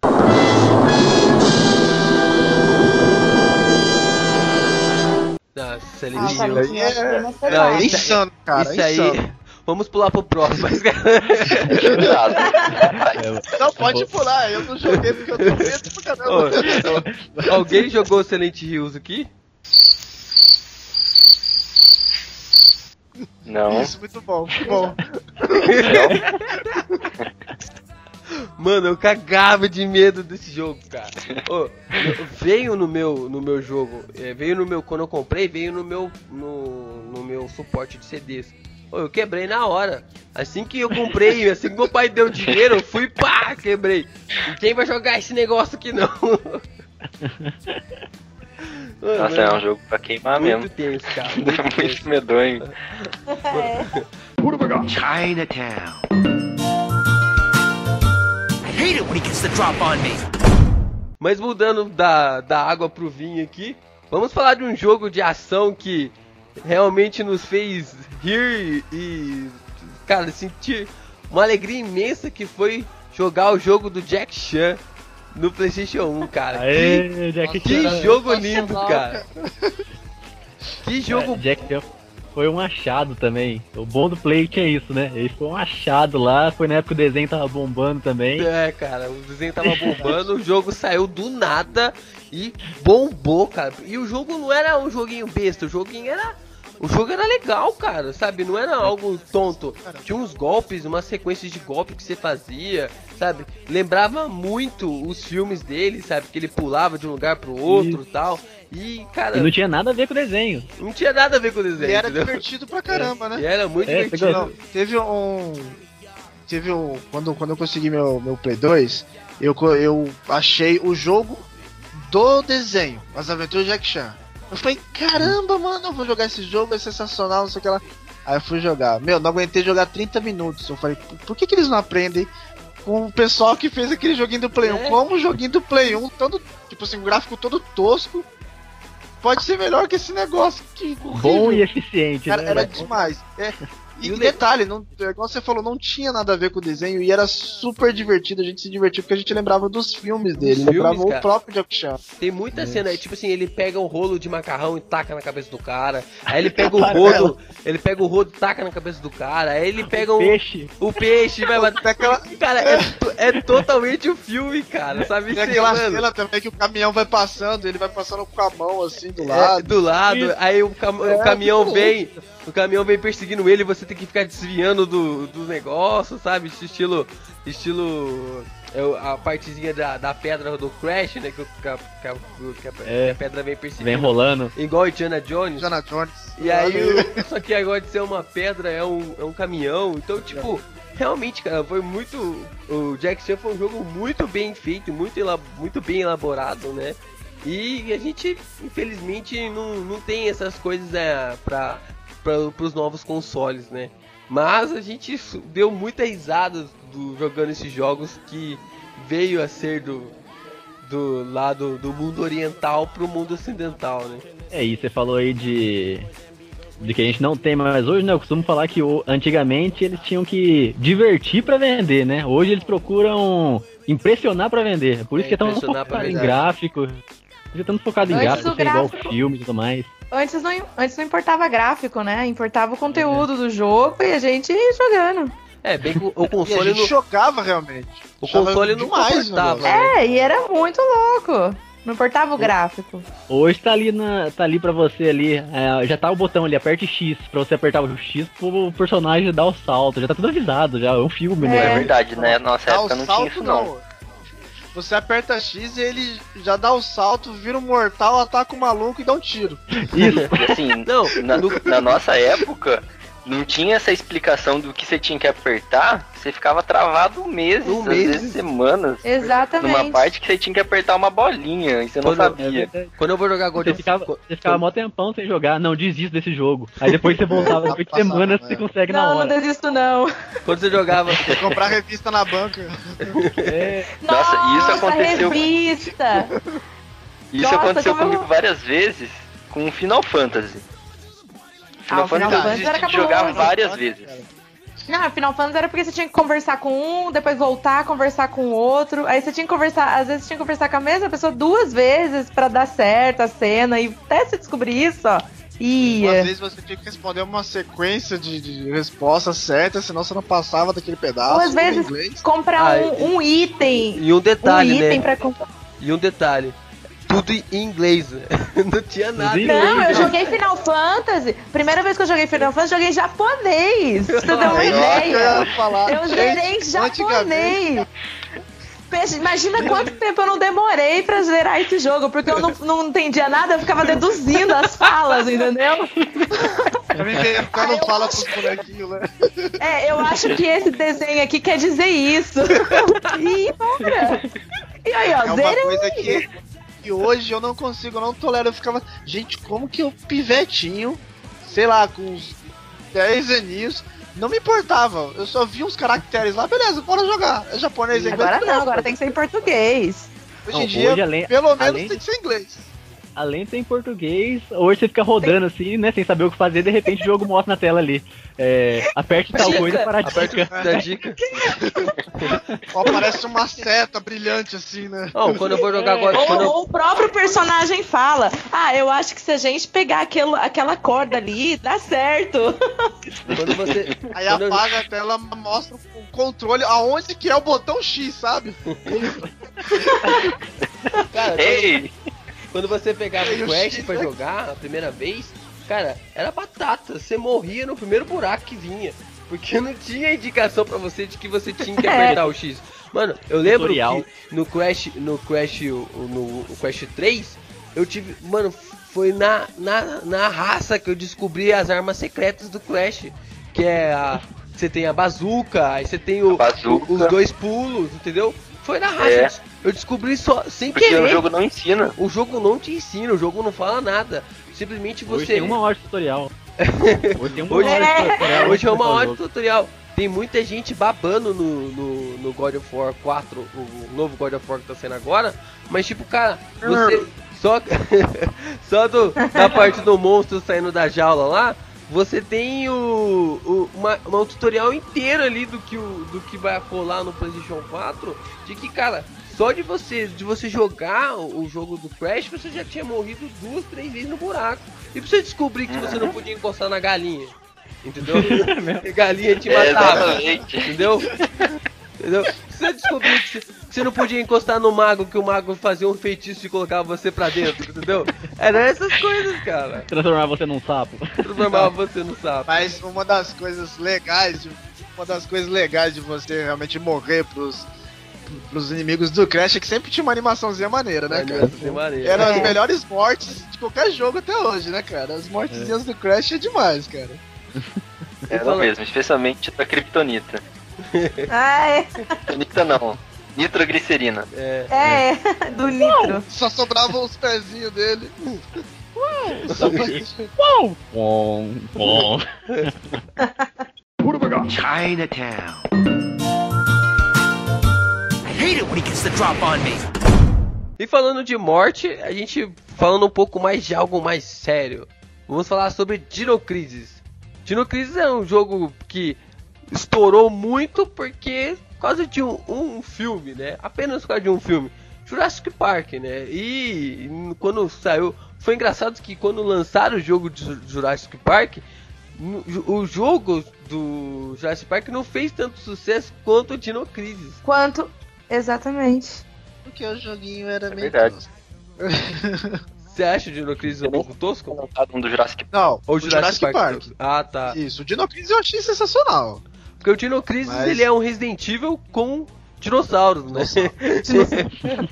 Ah, Silent Ah, Hill é- é Não, pesado. É isso- insano, cara, Isso é aí. insano. Vamos pular pro próximo. mas. Não, pode pular, eu não joguei porque eu tô medo pra caramba. Ô, Alguém jogou Silent Hills aqui? Não. Isso, muito bom, muito bom. Mano, eu cagava de medo desse jogo, cara. Ô, veio no meu, no meu jogo, é, veio no meu, quando eu comprei, veio no meu, no, no meu suporte de CDs. Eu quebrei na hora. Assim que eu comprei, assim que meu pai deu dinheiro, eu fui pá, quebrei. E quem vai jogar esse negócio aqui não? Mano, Nossa, é um jogo pra queimar muito mesmo. tenso, cara. Muito tenso. Muito medonho. Chinatown. I hate it when he gets the drop on me. Mas mudando da, da água pro vinho aqui, vamos falar de um jogo de ação que realmente nos fez rir e, cara, sentir uma alegria imensa que foi jogar o jogo do Jack Chan no PlayStation 1, cara. Aê, Jack que, que Chan. jogo lindo, louca. cara. Que jogo É, Jack Chan foi um achado também. O bom do Play tinha isso, né? Ele foi um achado lá, foi na época que o desenho tava bombando também. É, cara, o desenho tava bombando, o jogo saiu do nada e bombou, cara. E o jogo não era um joguinho besta, o joguinho era. O jogo era legal, cara, sabe? Não era algo tonto. Tinha uns golpes, umas sequências de golpe que você fazia, sabe? Lembrava muito os filmes dele, sabe? Que ele pulava de um lugar pro outro e tal. E, cara, E não tinha nada a ver com o desenho. não tinha nada a ver com o desenho. E era entendeu? divertido pra caramba, né? E era muito É, divertido. Não, teve um. Teve um. Quando, quando eu consegui meu, meu Play 2, eu, eu achei o jogo do desenho, As Aventuras de Jack Chan. Eu falei, caramba, mano, eu vou jogar esse jogo, é sensacional, não sei o que lá. Aí eu fui jogar. Meu, não aguentei jogar 30 minutos. Eu falei, por- por que, que eles não aprendem com o pessoal que fez aquele joguinho do Play 1? É. Como o joguinho do Play 1, todo, tipo assim, um gráfico todo tosco, pode ser melhor que esse negócio. Que Bom horrível. e eficiente, Cara, né? era demais. É. E, E o detalhe, não, é igual você falou, não tinha nada a ver com o desenho e era super divertido. A gente se divertiu porque a gente lembrava dos filmes dele, Dos lembrava filmes, cara. o próprio Jack Chan. Tem muita cena, tipo assim, ele pega um rolo de macarrão e taca na cabeça do cara. Aí ele pega o rodo, ele pega o rodo e taca na cabeça do cara. Aí ele pega o, Peixe. o peixe e vai bater. Aquela, Cara, é, é totalmente o filme, cara, sabe? tem Isso, aquela mano, cena também que o caminhão vai passando, ele vai passando com a mão assim do é, lado. do lado, Isso. aí o, cam- o É, caminhão muito vem, o caminhão vem perseguindo ele e você tem que ficar desviando do, do negócio, sabe? Estilo. Estilo. é a partezinha da, da pedra do Crash, né? Que, o- que a, que que a- É. a pedra vem perseguindo. Vem rolando. Igual Indiana Jones. Indiana Jones. E aí, o- só que agora de ser uma pedra é um, é um caminhão. Então, tipo, realmente, cara, foi muito. O Jack Chan foi um jogo muito bem feito, muito, muito bem elaborado, né? E a gente, infelizmente, não, não tem essas coisas né, pra, pra, pros novos consoles, né? Mas a gente deu muita risada do, jogando esses jogos que veio a ser do, do lado do mundo oriental pro mundo ocidental, né? É isso, você falou aí de. De que a gente não tem mais hoje, né? Eu costumo falar que o- antigamente eles tinham que divertir pra vender, né? Hoje eles procuram impressionar pra vender. É Por isso É, que estão impressionar pra focados em gráfico. Já estamos focados em Antes gráfico, o ser igual gráfico- filme e tudo mais. Antes não, antes não importava gráfico, né? Importava o conteúdo do jogo e a gente jogando. É, bem que o- o E a console gente não, jogava realmente. o console não comportava. negócio. né? É, e era muito louco. Não importava o gráfico. Hoje tá ali, na, tá ali pra você ali, é, já tá o botão ali, aperte X, pra você apertar o X pro personagem dar o salto, já tá tudo avisado, já é um filme, É né? verdade, né? Nossa época não tinha isso não. Você aperta X e ele já dá o salto, vira um mortal, ataca o maluco e dá um tiro. Isso. E assim, Não, na, no- na nossa época, não tinha essa explicação do que você tinha que apertar, você ficava travado meses, Um às mês. vezes semanas, Exatamente. numa parte que você tinha que apertar uma bolinha e você não Quando- É sabia. verdade. Quando eu vou jogar God Você of ficava, War. você ficava mó tempão sem jogar, não desisto desse jogo. Aí depois você voltava depois de semanas, você consegue na Não, não hora. desisto não. Quando você jogava. Comprar revista na banca. É, Nossa, e isso Nossa, aconteceu- revista. Isso Nossa, aconteceu como eu- comigo várias vezes com Final Fantasy. Final Ah, Final Fantasy Fantasy era de jogar cabuloso. várias vezes. Não, Final Fantasy era porque você tinha que conversar com um, depois voltar a conversar com o outro. Aí você tinha que conversar, às vezes você tinha que conversar com a mesma pessoa duas vezes pra dar certo a cena. E até você descobrir isso, ó. E. Às vezes você tinha que responder uma sequência de, de respostas certas, senão você não passava daquele pedaço. Ou às vezes comprar Ah, um, um item. E um detalhe, um item né? pra comprar. E um detalhe. Tudo em inglês? Não tinha nada. em Não, eu joguei Final Fantasy. Primeira vez que eu joguei Final Fantasy, eu joguei japonês. Pra você ter uma ideia. Eu zerei antigamente- japonês. Imagina quanto tempo eu não demorei pra zerar esse jogo, porque eu não, não entendia nada, eu ficava deduzindo as falas, entendeu? Eu me ver, Ah, não fala acho- com os bonequinhos, né? É, eu acho que esse desenho aqui quer dizer isso. E. E aí, ó, É uma zerei. coisa que, que hoje eu não consigo, eu não tolero. Eu ficava, gente, como que eu pivetinho, sei lá, com uns 10 aninhos, não me importava. Eu só vi uns caracteres lá, beleza, bora jogar. É japonês, é inglês. Agora não, agora tem que ser em português. Hoje em dia, hoje, além- pelo menos além tem que ser inglês. Além de ser em português, hoje você fica rodando assim, né? Sem saber o que fazer, de repente o jogo mostra na tela ali. É, aperte tal coisa para a dica. da dica. Ó, parece uma seta brilhante assim, né? Não, quando eu vou jogar agora. Ou, Quando eu, ou o próprio personagem fala: Ah, eu acho que se a gente pegar aquilo, aquela corda ali, dá certo. quando você. Aí quando eu- apaga a tela, mostra o controle aonde que é o botão X, sabe? Cara, Ei! quando você pegava o Quest pra jogar a primeira vez, cara, era batata. Você morria no primeiro buraco que vinha. Porque não tinha indicação pra você de que você tinha que apertar o X. Mano, eu lembro Tutorial. que no Crash, no Crash, no, no Crash 3, eu tive. Mano, foi na, na, na raça que eu descobri as armas secretas do Crash. Que é a. Você tem a bazuca, aí você tem o, os dois pulos, entendeu? Foi na raça. É. eu des- Eu descobri só sem Porque querer. o jogo não ensina. O jogo não te ensina, o jogo não fala nada. Simplesmente Hoje você. tem uma hora de tutorial. Hoje tem uma Hoje- hora de tutorial. Hoje é uma hora de tutorial. Tem muita gente babando no, no, no God of War 4, o novo God of War que tá saindo agora. Mas tipo, cara, você. Só, só do, da parte do monstro saindo da jaula lá, você tem o, o uma, uma- um tutorial inteiro ali do que, o, do que vai rolar no PlayStation 4. De que, cara, só de você, de você jogar o, jogo do Crash, você já tinha morrido duas, três vezes no buraco. E pra você descobrir que você não podia encostar na galinha. Entendeu? A galinha te É, matava. exatamente. Entendeu? Entendeu? Você descobriu que você- não podia encostar no mago, que o mago fazia um feitiço e colocava você pra dentro, entendeu? Era essas coisas, cara. Transformar você num sapo. Transformava você no sapo. Mas uma das coisas legais, de, uma das coisas legais de você realmente morrer pros, pros inimigos do Crash é que sempre tinha uma animaçãozinha maneira, né, cara? Maneira. Eram as É. melhores mortes de qualquer jogo até hoje, né, cara? As mortezinhas do Crash é demais, cara. Era fala- mesmo, especialmente da Kryptonita. Ah, é. Kryptonita não. Nitroglicerina. É. É, do nitro. Só sobravam os pezinhos dele. Bom, bom. Chinatown. E falando de morte, a gente falando um pouco mais de algo mais sério. Vamos falar sobre Dino Crisis. Dino Crisis é um jogo que estourou muito porque por causa de um, um filme, né? Apenas por causa de um filme. Jurassic Park, né? E quando saiu, foi engraçado que quando lançaram o jogo de Ju- Jurassic Park, o jogo do Jurassic Park não fez tanto sucesso quanto o Dino Crisis. Quanto? Exatamente. Porque o joguinho era É meio. verdade. tosco. Você acha o Dino Crisis um pouco tosco? Um do Jurassic Não, Ou o Jurassic, Park. Ah, tá. Isso, o Dino Crisis eu achei sensacional. Porque o Dino Crisis Mas- ele é um Resident Evil com dinossauros, né?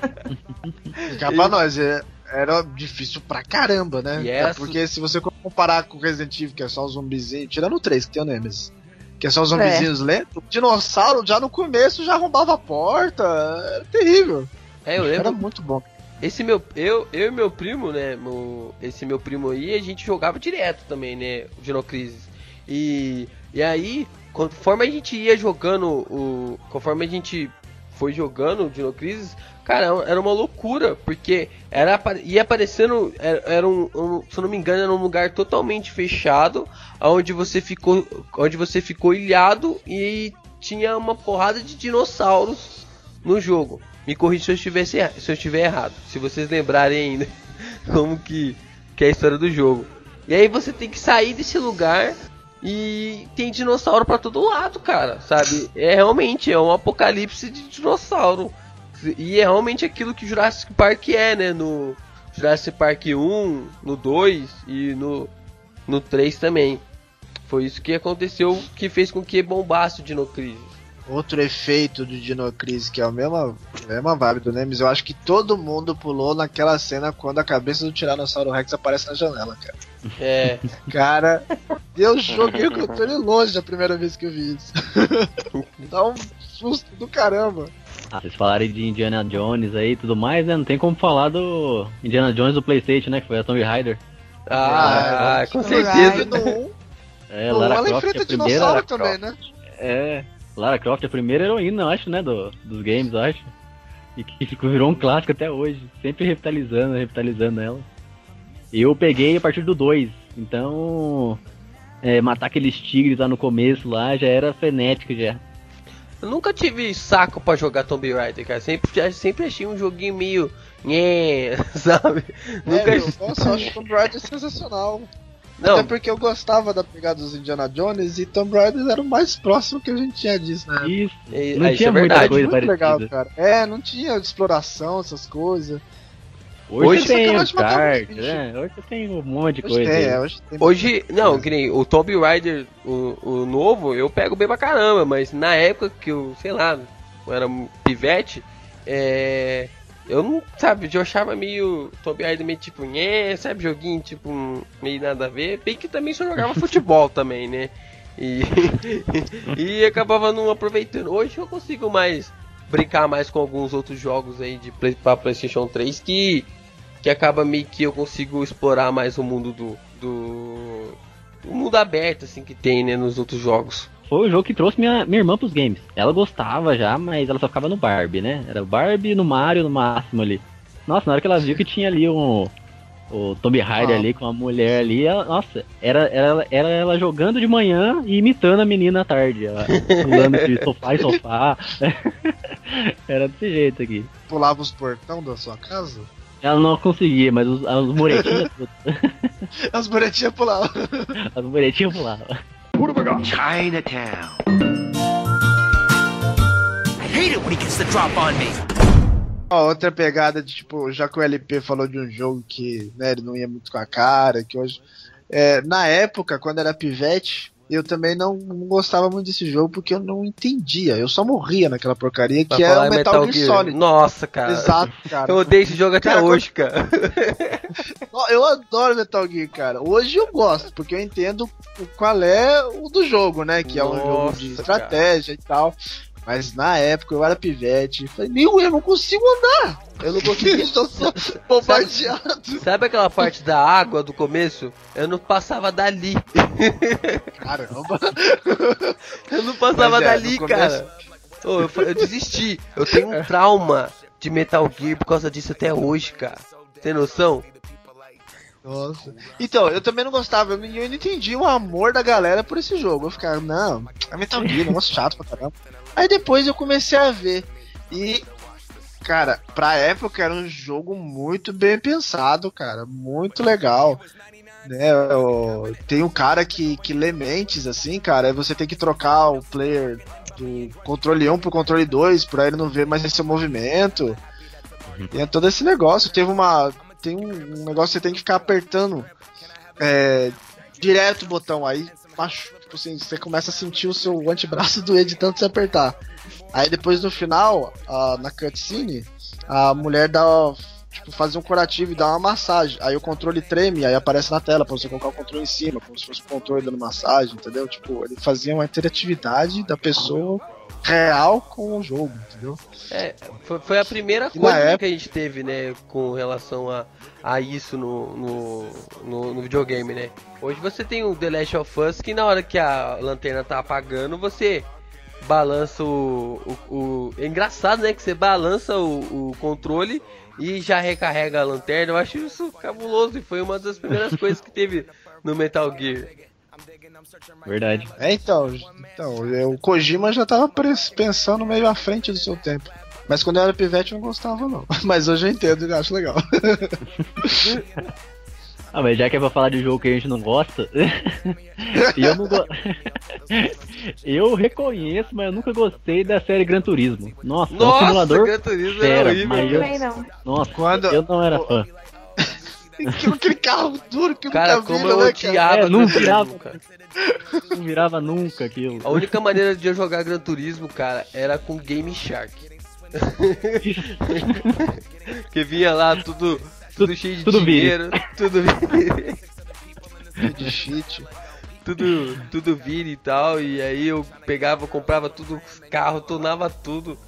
Cá pra nós, é- era difícil pra caramba, né? Essa- porque se você comparar com Resident Evil, que é só os zumbizinhos, tirando o 3, que tem o Nemesis, que é só os zumbizinhos lentos, o dinossauro já no começo já arrombava a porta, era terrível. É, eu Era lembro. muito bom. Esse meu, eu, eu e meu primo, né? meu- esse meu primo aí, a gente jogava direto também, né? O Dinocrisis. E, e aí, conforme a gente ia jogando o. Conforme a gente foi jogando o Dinocrisis, cara, era uma loucura, porque era, ia aparecendo. Era, era um, um- Se eu não me engano, era um lugar totalmente fechado, onde você ficou. Onde você ficou ilhado e tinha uma porrada de dinossauros no jogo. Me corrija se eu estivesse erra- se eu estiver errado. Se vocês lembrarem ainda como que, que é a história do jogo. E aí você tem que sair desse lugar e tem dinossauro pra todo lado, cara, sabe? É realmente é um apocalipse de dinossauro. E é realmente aquilo que Jurassic Park é, né, no Jurassic Park 1, no 2 e no no 3 também. Foi isso que aconteceu que fez com que bombasse o Dinocrisis. Outro efeito do Dino Crisis, que é a mesma, a mesma vibe do Nemesis, eu acho que todo mundo pulou naquela cena quando a cabeça do Tiranossauro Rex aparece na janela, cara. É, Cara, eu joguei o controle longe a primeira vez que eu vi isso. Dá um susto do caramba. Ah, vocês falarem de Indiana Jones aí e tudo mais, né? Não tem como falar do Indiana Jones do Playstation, né? Que foi a Tomb Raider. ah, com E certeza. no 1, É, no 1 Lara ela Croft, enfrenta a primeira. dinossauro também, né? É, Lara Croft, a primeira heroína, eu acho, né? Do, dos games, eu acho. E que ficou- virou um clássico até hoje. Sempre revitalizando, revitalizando ela. E eu peguei a partir do 2. Então. é, matar aqueles tigres lá no começo lá já era frenético já. Eu nunca tive saco pra jogar Tomb Raider, cara. Sempre, sempre achei um joguinho meio. Nhé, sabe? Nunca. É, meu, nossa, eu acho Tomb Raider sensacional. Não, Até porque eu gostava da pegada dos Indiana Jones e Tomb Raider era o mais próximo que a gente tinha disso, né? Isso. é, não é, isso tinha é muita verdade. coisa. Muito parecida. legal, cara. É, não tinha exploração, essas coisas. Hoje, Hoje tem uns kart, né? Hoje você tem um monte de Hoje coisa. tem, é, hoje tem. Hoje, não, que nem o Tomb Raider, o, o novo, eu pego bem pra caramba, mas na época que eu, sei lá, eu era um pivete, é. Eu não, sabe, eu achava meio Tomb Raider meio tipo, nhé, sabe, joguinho tipo, meio nada a ver, bem que também só jogava futebol também, né? E, e acabava não aproveitando. Hoje eu consigo mais brincar mais com alguns outros jogos aí de play, pra PlayStation 3 que que acaba meio que eu consigo explorar mais o mundo do do, do mundo aberto assim que tem, né, nos outros jogos. Foi o jogo que trouxe minha, minha irmã pros games. Ela gostava já, mas ela só ficava no Barbie, né? Era o Barbie no Mario no máximo ali. Nossa, na hora que ela viu que tinha ali um. O Tomb Raider Ah. ali com a mulher ali, ela- nossa, era, era, era ela jogando de manhã e imitando a menina à tarde. Ela pulando de sofá em sofá. era desse jeito aqui. Pulava os portão da sua casa? Ela não conseguia, mas os, as muretinhas, As bonetinhas pulavam. as muretinhas pulavam. Chinatown. I hate it when he gets the drop on me. Ó, outra pegada de tipo, já que o LP falou de um jogo que né, ele não ia muito com a cara, que hoje. é, na época, quando era pivete, eu também não, não gostava muito desse jogo porque eu não entendia. Eu só morria naquela porcaria que é o Metal, Gear Solid. Nossa, cara. Exato, cara. Eu odeio esse jogo até Cara, hoje, cara. Eu adoro Metal Gear, cara. Hoje eu gosto, porque eu entendo qual é o do jogo, né? Que é um jogo de Nossa, estratégia e tal. Mas na época eu era pivete. Falei, meu, eu não consigo andar. Eu não consegui. Estou só bombardeado. Sabe aquela parte da água do começo? Eu não passava dali. Caramba. Eu não passava é, dali, começo- cara. Ô, eu, eu desisti. Eu tenho um trauma de Metal Gear por causa disso até hoje, cara. Tem noção? Nossa. Então, eu também não gostava, eu não, entendi o amor da galera por esse jogo. Eu ficava, não, é Metal Gear, negócio chato pra caramba. Aí depois eu comecei a ver. E, cara, pra época era um jogo muito bem pensado, cara. Muito legal. Né, o- tem um cara que, que lê mentes, assim, cara. Aí você tem que trocar o player do controle 1 pro controle 2 pra ele não ver mais esse movimento. E é todo esse negócio. Teve uma. Tem um, um negócio que você tem que ficar apertando é, direto o botão. Aí machu- tipo assim, você começa a sentir o seu antebraço doer de tanto você apertar. Aí depois no final, ah, na cutscene, a mulher dá. Tipo, faz um curativo e dá uma massagem. Aí o controle treme, aí aparece na tela pra você colocar o controle em cima, como se fosse o controle dando massagem, entendeu? Tipo, ele fazia uma interatividade da pessoa real com o jogo, entendeu? É, foi, foi a primeira coisa época- que a gente teve, né, com relação a, a isso no, no, no, no videogame, né? Hoje você tem o The Last of Us que na hora que a lanterna tá apagando, você balança o. o, o- É engraçado, né? Que você balança o, o controle e já recarrega a lanterna. Eu acho isso cabuloso e foi uma das primeiras coisas que teve no Metal Gear. Verdade. É, então, então o Kojima já tava pensando meio à frente do seu tempo. Mas quando eu era pivete eu não gostava, não. Mas hoje eu entendo e acho legal. Ah, mas já que é pra falar de jogo que a gente não gosta, e eu não go... Eu reconheço, mas eu nunca gostei da série Gran Turismo. Nossa, é um Nossa, simulador Gran Turismo fera, era horrível. mas eu... Nossa, Quando- eu não era fã. Aquele aquele carro duro que Cara, nunca como viram, eu né, cara? odiava É, não virava. cara. Não virava nunca aquilo. A única maneira de eu jogar Gran Turismo, cara, era com Game Shark. que vinha lá tudo, tudo cheio de tudo vire. dinheiro, tudo vire, De cheat. tudo, tudo vire e tal. E aí eu pegava, comprava tudo, carro, tunava tudo.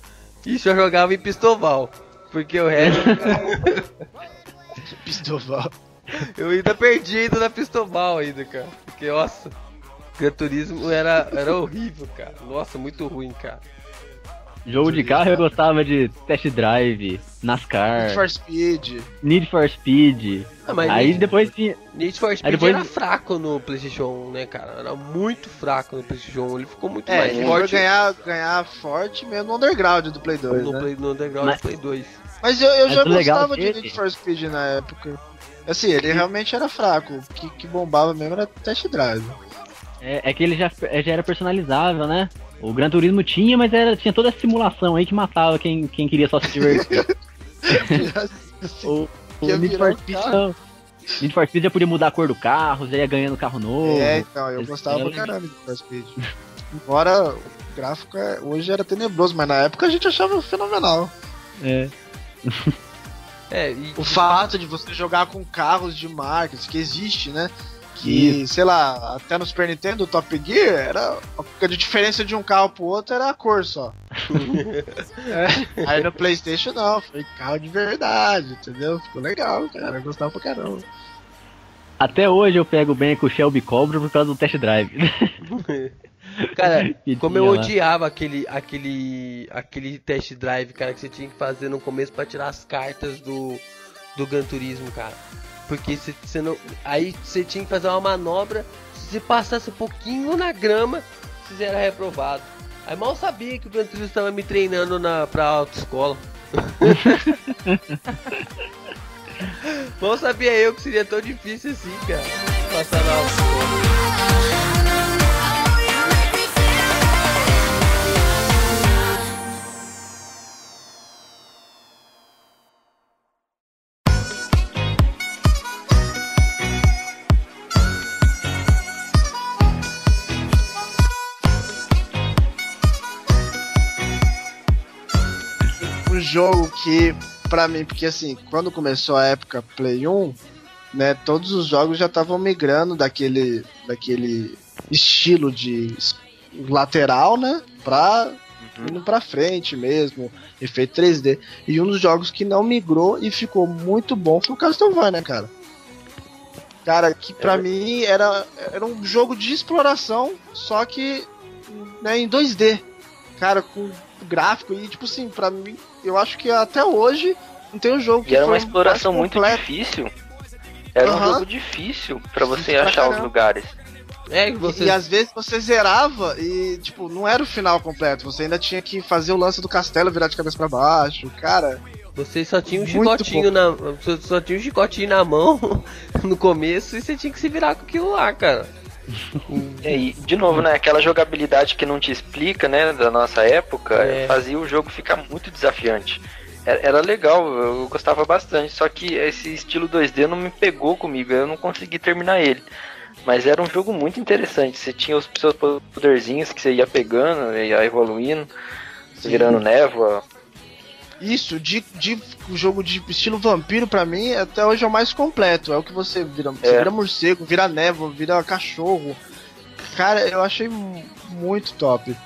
E só jogava em pistoval. Porque o resto Pistoval. eu ainda perdi ainda na pistoval ainda, cara. Porque, nossa, Gran Turismo era, era horrível, cara. Nossa, muito ruim, cara. Jogo de carro eu gostava de Test Drive, NASCAR, Need for Speed. Need for Speed. Ah, mas Aí Need- depois tinha. Need for Speed depois- era fraco no PlayStation 1, né, cara? Era muito fraco no PlayStation 1. Ele ficou muito É, mais ele foi forte ganhar, ganhar forte mesmo no underground do Play 2, no, né? Play, no Underground Mas- do Play 2. Mas eu, eu Mas já gostava de Need for Speed na época. Assim, ele realmente era fraco. O que, que bombava mesmo era Test Drive. É, é que ele já, já era personalizável, né? O Gran Turismo tinha, mas era, tinha toda essa simulação aí que matava quem, quem queria só se divertir. o o Need for Speed não. Need for Speed já podia mudar a cor do carro, já ia ganhando carro novo. É, então, eu gostava pra caramba de Need for Speed. Embora o gráfico é- hoje era tenebroso, mas na época a gente achava fenomenal. É. É, e O fato de você jogar com carros de marcas, que existe, né? Que, sei lá, até no Super Nintendo, o Top Gear, era. A diferença de um carro pro outro era a cor só. É, Aí no Playstation não, foi carro de verdade, entendeu? Ficou legal, cara. Eu gostava pra caramba. Até hoje eu pego bem com o Shelby Cobra por causa do test drive. cara, como eu odiava aquele, aquele, aquele test drive, cara, que você tinha que fazer no começo pra tirar as cartas do, do Gran Turismo, cara. Porque você, você não. Aí você tinha que fazer uma manobra, se você passasse um pouquinho na grama, você era reprovado. Aí mal sabia que o Gran Turismo estava me treinando na, pra autoescola. mal sabia eu que seria tão difícil assim, cara. Passar na autoescola. Jogo que, pra mim, porque assim, quando começou a época Play 1, né, todos os jogos já estavam migrando daquele, daquele estilo de lateral, né, pra indo pra frente mesmo, efeito 3D. E um dos jogos que não migrou e ficou muito bom foi o Castlevania, cara. Cara, que pra mim era, era um jogo de exploração, só que né, em 2D. Cara, com gráfico e tipo assim, pra mim, eu acho que até hoje não tem um jogo que E era foi uma exploração muito completo. difícil. Era um Aham. jogo difícil pra você Difícil pra achar os lugares. É, que E, você. e às vezes você zerava e, tipo, não era o final completo. Você ainda tinha que fazer o lance do castelo virar de cabeça pra baixo. Cara, Você só tinha um chicotinho na. Você só tinha um chicotinho na mão no começo e você tinha que se virar com aquilo lá, cara. É, E, de novo, né? Aquela jogabilidade que não te explica, né? Da nossa época, É. fazia o jogo ficar muito desafiante. Era, era legal, eu gostava bastante. Só que esse estilo 2D não me pegou comigo, eu não consegui terminar ele. Mas era um jogo muito interessante. Você tinha os seus poderzinhos que você ia pegando, ia evoluindo. virando névoa. Isso, de, de jogo de estilo vampiro, pra mim, até hoje é o mais completo. É o que você vira. Você É. vira morcego, vira névoa, vira cachorro. Cara, eu achei mu- muito top.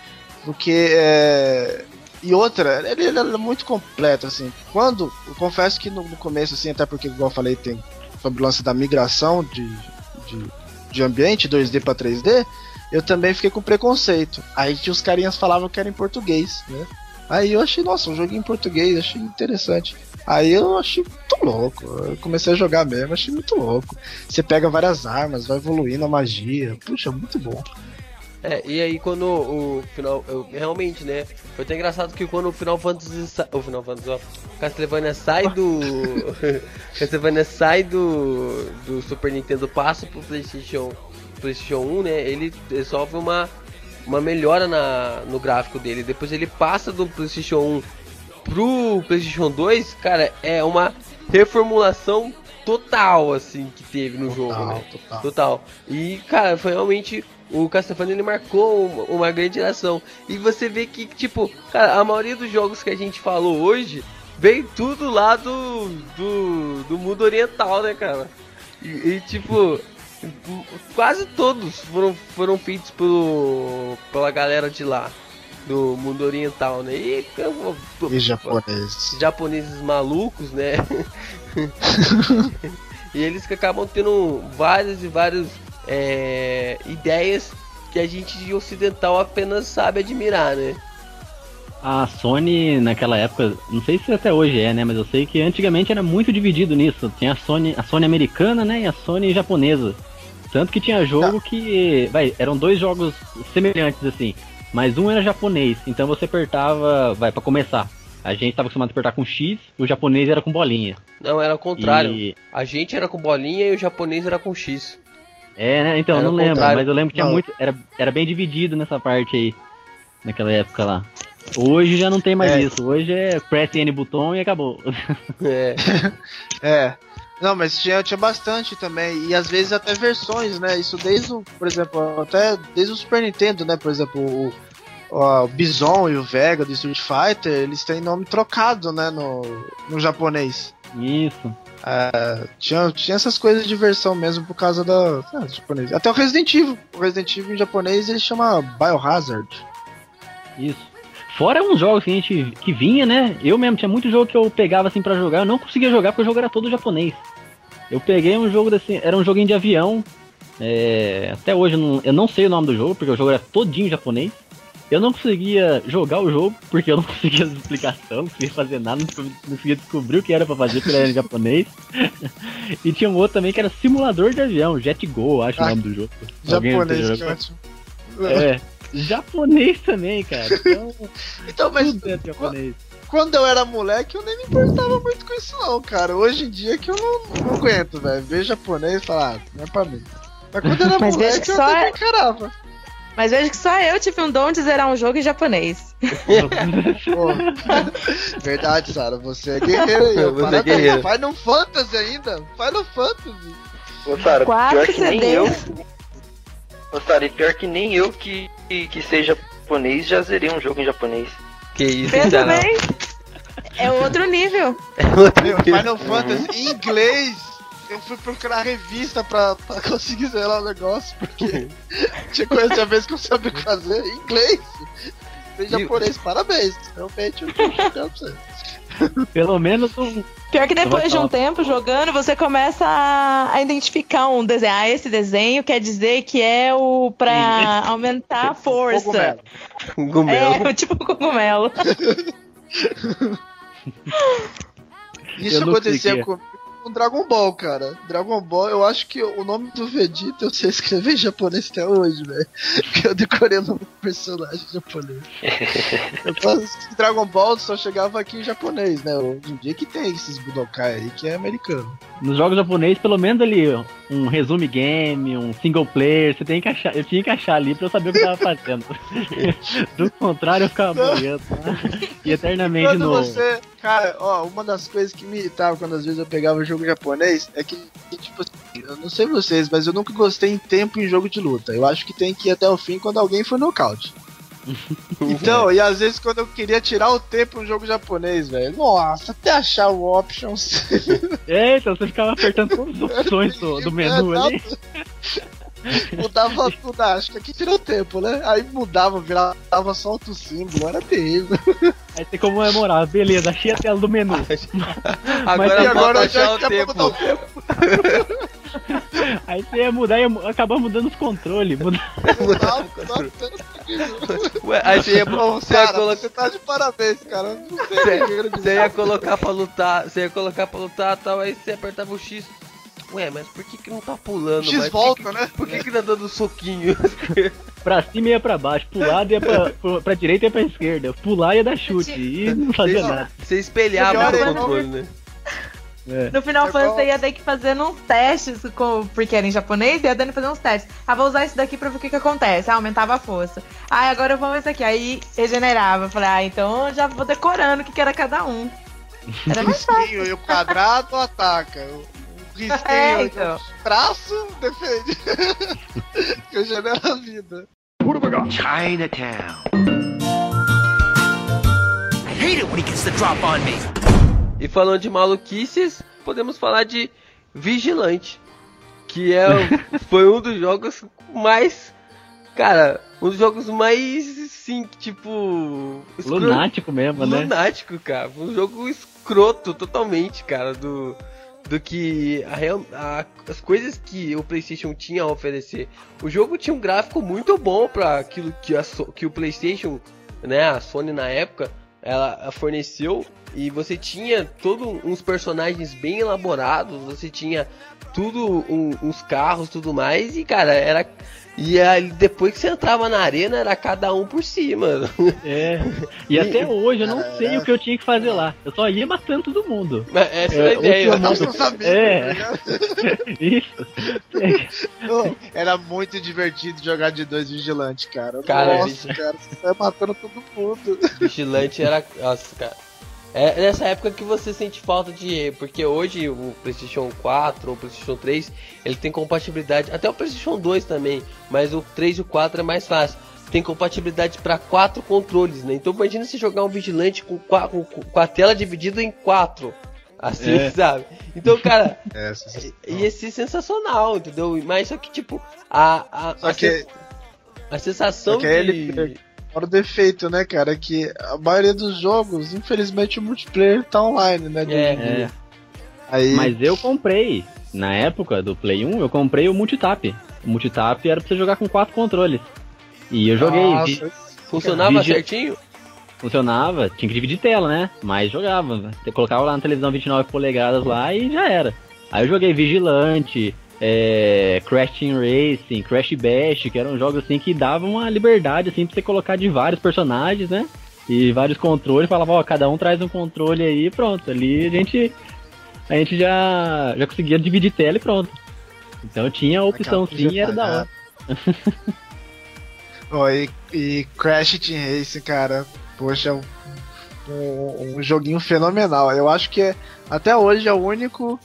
Porque. É... E outra, ele, ele é muito completo, assim. Quando. Eu confesso que no, no começo, assim, até porque, igual eu falei, tem sobre o lance da migração de, de, de ambiente 2D pra 3D, eu também fiquei com preconceito. Aí que os carinhas falavam que era em português, né? Aí eu achei, nossa, um joguinho em português, achei interessante. Aí eu achei muito louco. Eu comecei a jogar mesmo, achei muito louco. Você pega várias armas, vai evoluindo a magia. Puxa, muito bom. É, e aí quando o final. eu- realmente, né? Foi até engraçado que quando o Final Fantasy. O Final Fantasy, ó. Castlevania sai do. Castlevania sai do. do Super Nintendo, passa pro PlayStation. PlayStation 1, né? Ele resolve uma. Uma melhora na, no gráfico dele. Depois ele passa do PlayStation 1 pro PlayStation 2, cara, é uma reformulação total, assim, que teve no jogo, Total, né? total. Total. E, cara, foi realmente. O Castlevania ele marcou uma, uma grande geração. E você vê que, tipo, cara, a maioria dos jogos que a gente falou hoje veio tudo lá do, do, do mundo oriental, né, cara? E, e, tipo, quase todos foram, foram feitos pelo, pela galera de lá, do mundo oriental, né? E, E japonês. japoneses malucos, né? e eles que acabam tendo várias e várias é, ideias que a gente de ocidental apenas sabe admirar, né? A Sony naquela época, não sei se até hoje é, né? Mas eu sei que antigamente era muito dividido nisso. Tinha a Sony, a Sony americana, né? E a Sony japonesa. Tanto que tinha jogo que. Vai, eram dois jogos semelhantes assim. Mas um era japonês. Então você apertava. Vai, pra começar. A gente tava acostumado a apertar com X, o japonês era com bolinha. Não, era o contrário. E- A gente era com bolinha e o japonês era com X. É, né? Então, Era não lembro, contrário. mas eu lembro que tinha Não. muito. Era, era bem dividido nessa parte aí. Naquela época lá. Hoje já não tem mais É. isso. Hoje é press N botão e acabou. É. É. Não, mas tinha, tinha bastante também. E às vezes até versões, né? Isso desde o, por exemplo, até desde o Super Nintendo, né? Por exemplo, o, o Bison e o Vega do Street Fighter, eles têm nome trocado, né? No, no japonês. Isso. Tinha, tinha essas coisas de versão mesmo por causa da. Ah, japonês. Até o Resident Evil. O Resident Evil em japonês ele chama Biohazard. Isso. Fora uns jogos que a gente que vinha, né? Eu mesmo tinha muito jogo que eu pegava assim pra jogar, eu não conseguia jogar porque o jogo era todo japonês. Eu peguei um jogo desse, era um joguinho de avião. é, até hoje eu não, eu não sei o nome do jogo porque o jogo era todinho japonês. Eu não conseguia jogar o jogo porque eu não conseguia explicação, não conseguia fazer nada, não conseguia- descobrir o que era pra fazer porque era em japonês. e tinha um outro também que era simulador de avião, Jet Go, acho o Ah, nome do jogo. Japonês, que jogou? ótimo. É, japonês também, cara. Então, Então, mas tudo é japonês. quando eu era moleque, eu nem me importava muito com isso, não, cara. Hoje em dia que eu não, não aguento, velho. Ver japonês e falar, ah, não é pra mim. Mas quando eu era Mas veja moleque, que eu só até é- encarava. Mas vejo que só eu tive um dom de zerar um jogo em japonês. Pô. Verdade, Sara, você é guerreiro aí. ó. Você é guerreiro. Final Fantasy ainda. Final Fantasy. Ô, Sara, Quatro pior que nem CDs. eu. Ô, Sara, e pior que nem eu que, que, que sei japonês já zerei um jogo em japonês. Que isso, Pensa Sarah? bem. É outro nível. Meu, Final Fantasy em inglês. Eu fui procurar revista pra, pra conseguir zerar o negócio, porque tinha coisa de vez que eu sabia fazer em inglês. Em japonês, parabéns. Realmente, eu tô pra você. Pelo menos um. Pior que depois de um tempo jogando, você começa a, a identificar um desenho. Ah, esse desenho quer dizer que é o pra aumentar a força. Cogumelo. Cogumelo. É, tipo cogumelo. Isso acontecia que é. Com, Dragon Ball, cara. Dragon Ball, eu acho que o nome do Vegeta eu sei escrever em japonês até hoje, velho. Porque eu decorei o nome do personagem em japonês. eu falo, Dragon Ball só chegava aqui em japonês, né? Hoje em dia que tem esses Budokai aí que é americano. Nos jogos japoneses, pelo menos ali, um resume game, um single player, você tem que achar. Eu tinha que achar ali pra eu saber o que eu tava fazendo. Do contrário, eu ficava boiando lá. E eternamente no. você. Cara, ó, uma das coisas que me irritava quando às vezes eu pegava o jogo japonês é que, tipo assim, eu não sei vocês, mas eu nunca gostei em tempo em jogo de luta. Eu acho que tem que ir até o fim quando alguém for nocaute. Então, e às vezes quando eu queria tirar o tempo no jogo japonês, velho. Nossa, até achar o options. É, então você ficava apertando todas as opções do, do menu ali. Mudava tudo, acho que aqui tirou tempo, né? Aí mudava, virava só outro símbolo, era terrível. Aí tem como memorar, beleza, achei a tela do menu. Agora E falta agora achar já o tempo. mudado o tempo. Aí você ia mudar ia acabar mudando os controles. Muda... Ué, aí você ia, você ia cara, colocar. você tá de parabéns, cara. Eu Não sei Você, você ia colocar pra lutar, você ia colocar pra lutar tal, aí você apertava o X. Ué, mas por que que não tá pulando? X mas volta, por que, né? Por que que tá dando soquinho? Pra cima ia pra baixo, pro lado ia pra, pro- pra direita ia pra esquerda. Pular ia dar chute e não fazia Você, nada. você espelhava o controle, né? É. No Final É Fantasy você ia ter que fazer uns testes, com, porque era em japonês, ia dando fazer uns testes. Ah, vou usar isso daqui pra ver o que, que acontece. Ah, aumentava a força. Ah, agora eu vou ver isso aqui. Aí regenerava. Eu Falei, ah, então eu já vou decorando o que, que era cada um. Era mais fácil. e o quadrado ataca. Risquinho É, então. o traço defende. que genera a vida. I hate it when he gets the drop on me. E falando de maluquices, podemos falar de Vigilante. Que é, foi um dos jogos mais. Cara, um dos jogos mais. Sim, tipo. escro- Lunático mesmo, né? Lunático, cara. Foi um jogo escroto totalmente, cara, do. Do que a real- a- as coisas que o PlayStation tinha a oferecer. O jogo tinha um gráfico muito bom para aquilo que, a que o PlayStation, né, a Sony na época, ela forneceu. E você tinha todos uns personagens bem elaborados, você tinha tudo, um- uns carros, tudo mais, e cara, era. E aí, depois que você entrava na arena, era cada um por si, mano. É. E até hoje eu não sei o que eu tinha que fazer lá. Eu só ia matando todo mundo. Mas Essa É, é, a o ideia. eu mando- não sabia, É. tá? Isso. Era muito divertido jogar de dois vigilantes, cara. Cara, Nossa, bicho. cara, você sai matando todo mundo. Vigilante era. Nossa, cara. É nessa época que você sente falta de. Porque hoje o PlayStation 4 ou o PlayStation 3 ele tem compatibilidade. Até o PlayStation 2 também. Mas o 3 e o 4 é mais fácil. Tem compatibilidade para quatro controles, né? Então imagina você jogar um vigilante com, com, com a tela dividida em quatro. Assim, É. sabe? Então, cara, É, ia ser sensacional, entendeu? Mas só que, tipo, a. a, Só a, que- sen- a sensação só que de. ele- Fora o defeito, né, cara? É que a maioria dos jogos, infelizmente, o multiplayer tá online, né? de É. É. Aí, Mas eu comprei, na época do Play 1, eu comprei o multitap. O multitap era pra você jogar com quatro controles. E eu joguei, Nossa, Funcionava Vigi- certinho? funcionava, tinha que dividir tela, né? Mas jogava. Você colocava lá na televisão 29 polegadas lá e já era. Aí eu joguei Vigilante, é, Crash Team Racing, Crash Bash, que eram jogos assim que davam uma liberdade assim pra você colocar de vários personagens, né? E vários controles, falava, ó, cada um traz um controle aí e pronto. Ali a gente a gente já já conseguia dividir tela e pronto. Então tinha a opção sim e era da hora. Ó, e, e Crash Team Racing, cara, poxa, é um, um- um joguinho fenomenal. Eu acho que é, até hoje é o único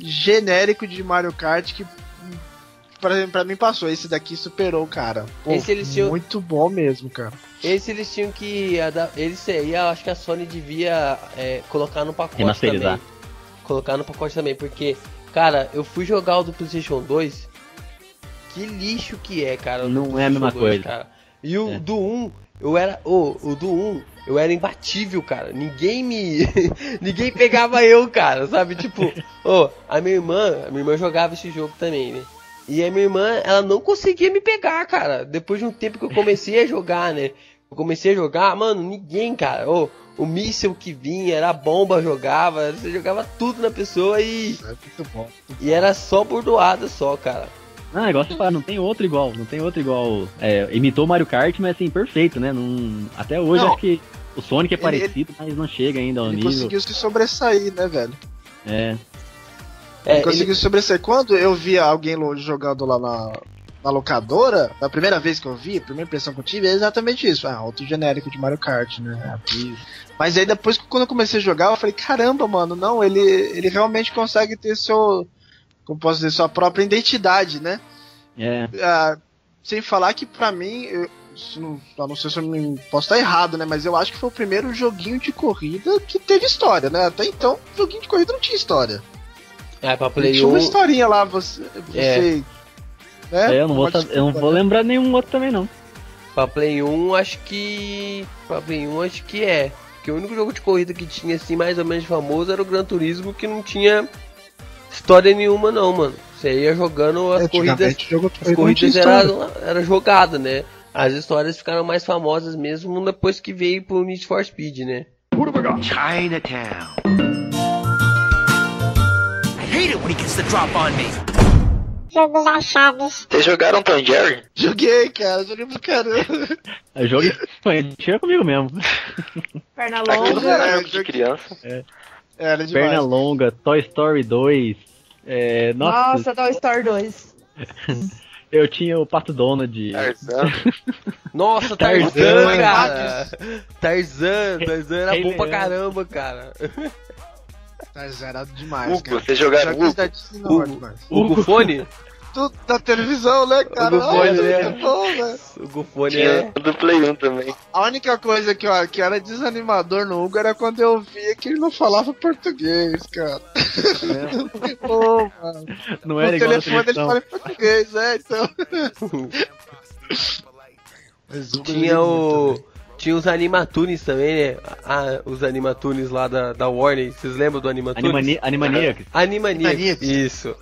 genérico de Mario Kart que, exemplo, pra mim passou. Esse daqui superou, cara. Pô, Esse eles tinham- Muito bom mesmo, cara. Esse eles tinham que. Esse aí eu acho que a Sony devia é, colocar no pacote Remasterizar. também. Colocar no pacote também, porque, cara, eu fui jogar o do PlayStation 2. Que lixo que é, cara. Não é a mesma PlayStation 2, coisa. Cara. E o É. do 1, eu era. ô, o do 1, eu era imbatível, cara. Ninguém me. Ninguém pegava eu, cara, sabe? Tipo, ô, a minha irmã. A minha irmã jogava esse jogo também, né? E a minha irmã, ela não conseguia me pegar, cara. Depois de um tempo que eu comecei a jogar, né? Eu comecei a jogar, mano, ninguém, cara. Ô, o míssil que vinha, era a bomba, jogava. Você jogava tudo na pessoa e. É muito bom. E era só bordoada só, cara. Ah, igual você fala, não tem outro igual, não tem outro igual. É, imitou o Mario Kart, mas assim, perfeito, né? Não, até hoje Não. acho que o Sonic é Ele- parecido, mas não chega ainda ao Ele nível. conseguiu se sobressair, né, velho? É, É, Ele conseguiu se sobressair. Quando eu via alguém jogando lá na, na locadora, na primeira vez que eu vi, a primeira impressão que eu tive é exatamente isso. Ah, outro genérico de Mario Kart, né? Mas aí depois, quando eu comecei a jogar, eu falei, caramba, mano, não, ele, ele realmente consegue ter seu. Como posso dizer, sua própria identidade, né? é. Ah, sem falar que pra mim, eu- se não, eu não sei se eu me, posso estar errado, né? Mas eu acho que foi o primeiro joguinho de corrida que teve história, né? Até então, joguinho de corrida não tinha história. É, pra Play tinha uma 1. historinha lá, você. É. você né? É, eu não vou, sa- eu não vou lembrar nenhum outro também não. Pra Play 1, acho que. Pra Play 1, acho que é. Porque o único jogo de corrida que tinha, assim, mais ou menos famoso era o Gran Turismo, que não tinha história nenhuma, não, mano. Você ia jogando as corridas. Jogo de As corridas história. era, era jogada, né? As histórias ficaram mais famosas mesmo depois que veio pro Need for Speed, né? Chinatown. I hate it when he gets the drop on me. Vocês jogaram Tom Jerry? Joguei, cara, joguei pra caramba. O jogo infantil comigo mesmo. Perna Aquilo longa. era é, de criança. Demais. Perna longa, Toy Story 2. É, nossa, Nossa, Toy Story 2. eu tinha o Pato Donald. Tarzan. Nossa, Tarzan, Tarzan, cara! Tarzan, Tarzan era Rei bom pra Leão. caramba, cara. Mas era demais, Hugo, cara. vocês jogaram Hugo? não, Hugo. demais. O Gufone? Tudo da televisão, né, cara? Hugo Fone, Olha, né? é bom, né? O Gufone Tinha é. do Play 1 também. A única coisa que, ó, que era desanimador no Hugo era quando eu via que ele não falava português, cara. Pô, mano. Não era no igual a telefone ele fala em português, é, então. Mas Hugo Tinha o. Tinha os Animatunes também, né? Ah, os Animatunes lá da, da Warner. Vocês lembram do Animatunes? Animani Animaniacs. Animaniacs. Isso.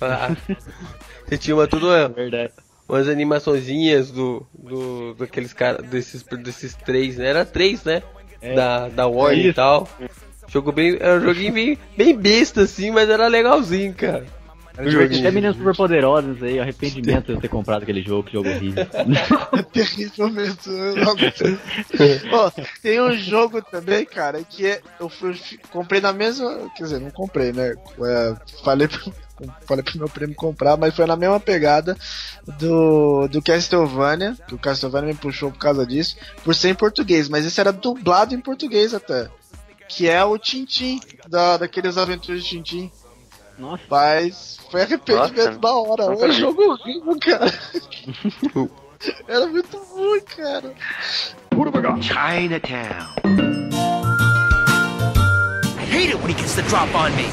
Ah. Você tinha uma, tudo uma- Verdade. umas animaçõezinhas do, do daqueles caras desses desses três, né? Era três, né? É. Da da Warner e tal. Jogo bem, era um joguinho bem, bem besta assim, mas era legalzinho, cara. Era Até meninas super poderosas aí, arrependimento de eu ter comprado aquele jogo, que jogo horrível. É terrível mesmo. eu não aguento. Ó, tem um jogo também, cara, que é, eu fui, comprei na mesma. Quer dizer, não comprei, né? É, falei, pro, falei pro meu primo comprar, mas foi na mesma pegada do, do Castlevania, que o Castlevania me puxou por causa disso, por ser em português, mas esse era dublado em português até. Que é o Tintin, da, daqueles aventuras de Tintin. Nossa, Mas foi arrependimento Nossa, da hora. Era um jogo horrível, cara. Era muito ruim, cara. Chinatown. I hate it when he gets the drop on me.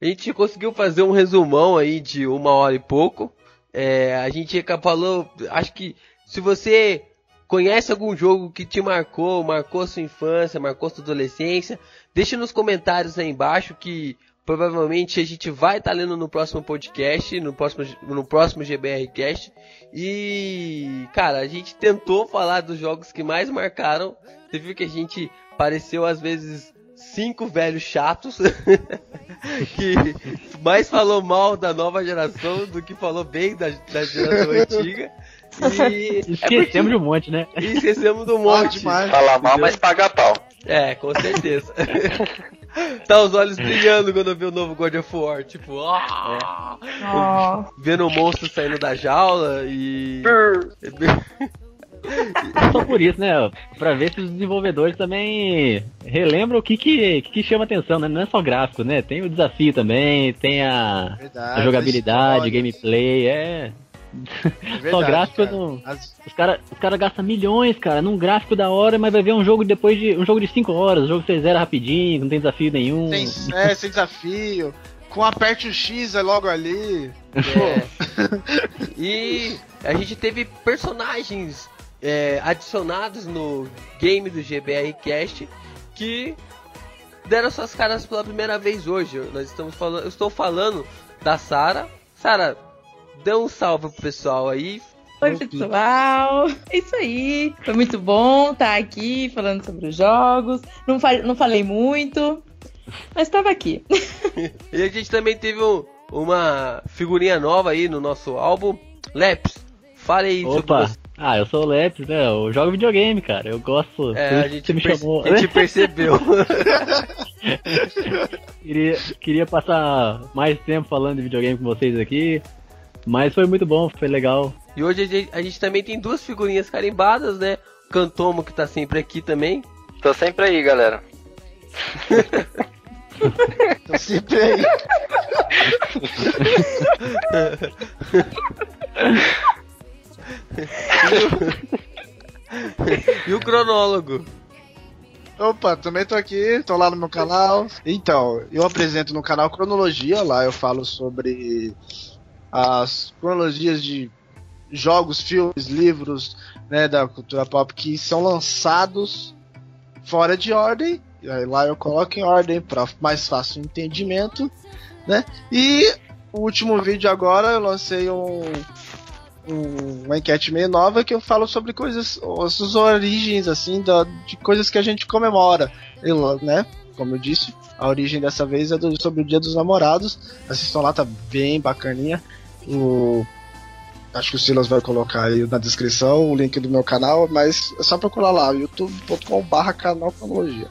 A gente conseguiu fazer um resumão aí de uma hora e pouco. É, a gente falou, acho que se você conhece algum jogo que te marcou, marcou sua infância, marcou sua adolescência, deixa nos comentários aí embaixo que provavelmente a gente vai estar lendo no próximo podcast, no próximo, no próximo GBR Cast. E, cara, a gente tentou falar dos jogos que mais marcaram. Você viu que a gente pareceu às vezes cinco velhos chatos que mais falou mal da nova geração do que falou bem da, da geração antiga. E, esquecemos de um monte, né? e esquecemos do Ah, monte. demais. Fala mal, mas paga pau. É, com certeza. tá os olhos brilhando quando eu vi o novo God of War. Tipo, ah, Ó. vendo o monstro saindo da jaula e. Só por isso, né? Pra ver se os desenvolvedores também relembram o que que, que, chama atenção, né? Não é só gráfico, né? Tem o desafio também, tem a, Verdade, a jogabilidade, história. gameplay, é. É Só gráfico cara. não. As- Os caras os cara gastam milhões, cara, num gráfico da hora, mas vai ver um jogo depois de. um jogo de 5 horas, um jogo que você zera rapidinho, não tem desafio nenhum. Sem, é, sem desafio. Com aperte o X é logo ali. É. E a gente teve personagens é, adicionados no game do GBR Cast que deram suas caras pela primeira vez hoje. Nós estamos falando, eu estou falando da Sara. Sara, dê um salve pro pessoal aí. Oi, pessoal. É isso aí. Foi muito bom estar aqui falando sobre os jogos. Não, fa- não falei muito, mas estava aqui. E a gente também teve um- uma figurinha nova aí no nosso álbum. Leps, fale aí sobre Opa! você. Ah, eu sou o Lepes, né? Eu jogo videogame, cara. Eu gosto. É, a gente, você me chamou. a gente percebeu. queria, queria passar mais tempo falando de videogame com vocês aqui. Mas foi muito bom, foi legal. E hoje a gente, a gente também tem duas figurinhas carimbadas, né? O Cantomo que tá sempre aqui também. Tô sempre aí, galera. Tô sempre aí. E o cronólogo? Opa, também tô aqui, tô lá no meu canal. Então, eu apresento no canal Cronologia, lá eu falo sobre as cronologias de jogos, filmes, livros, né, da cultura pop que são lançados fora de ordem. Lá eu coloco em ordem para mais fácil entendimento, né? E o último vídeo agora eu lancei um, um- uma enquete meio nova que eu falo sobre coisas, as origens assim da, de coisas que a gente comemora, né? Como eu disse, a origem dessa vez é do- sobre o Dia dos Namorados. Assistam lá, tá bem bacaninha. O Acho que o Silas vai colocar aí na descrição o link do meu canal, mas é só procurar lá, youtube.com/barra canal cronologia.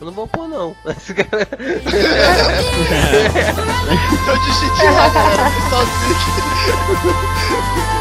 Eu não vou pôr, não. Esse cara- Eu lá, galera, fiz sozinho.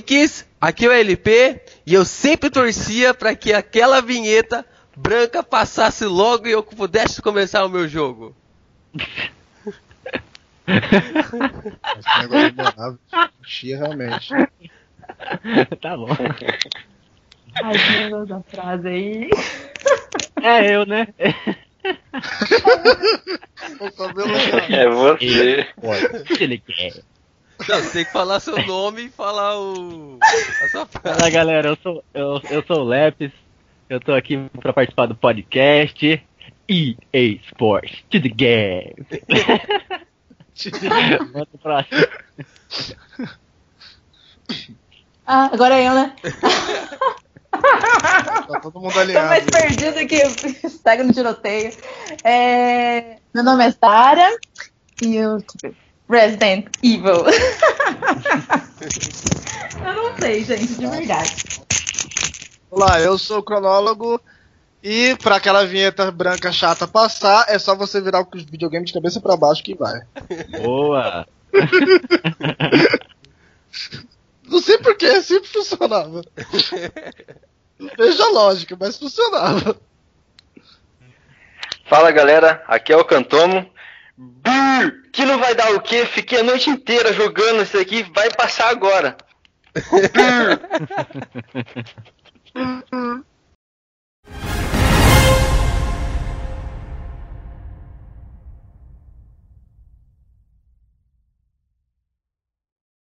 Kikis, aqui é o LP e eu sempre torcia pra que aquela vinheta branca passasse logo e eu pudesse começar o meu jogo. Esse negócio demorava. Enchia realmente. tá bom. Ai, que negócio da frase aí. É eu, né? O cabelo É você. O que ele quer? Não, você tem que falar seu nome e falar o. a sua. Fala galera, eu sou, eu, eu sou o Lepes, eu tô aqui pra participar do podcast EA Sports to the game. Manda o próximo. Ah, agora é eu, né? Tá todo mundo Tô alinhado. mais perdida que pega no tiroteio. É, Meu nome é Sara e eu. Resident Evil. eu não sei, gente, de verdade. Olá, eu sou o cronólogo e pra aquela vinheta branca chata passar, é só você virar o videogame de cabeça pra baixo que vai. Boa! Não sei porquê, sempre funcionava. Não vejo a lógica, mas funcionava. Fala galera, aqui é o Cantomo. Hum, que não vai dar o que? Fiquei a noite inteira jogando isso aqui, vai passar agora. Hum. Hum,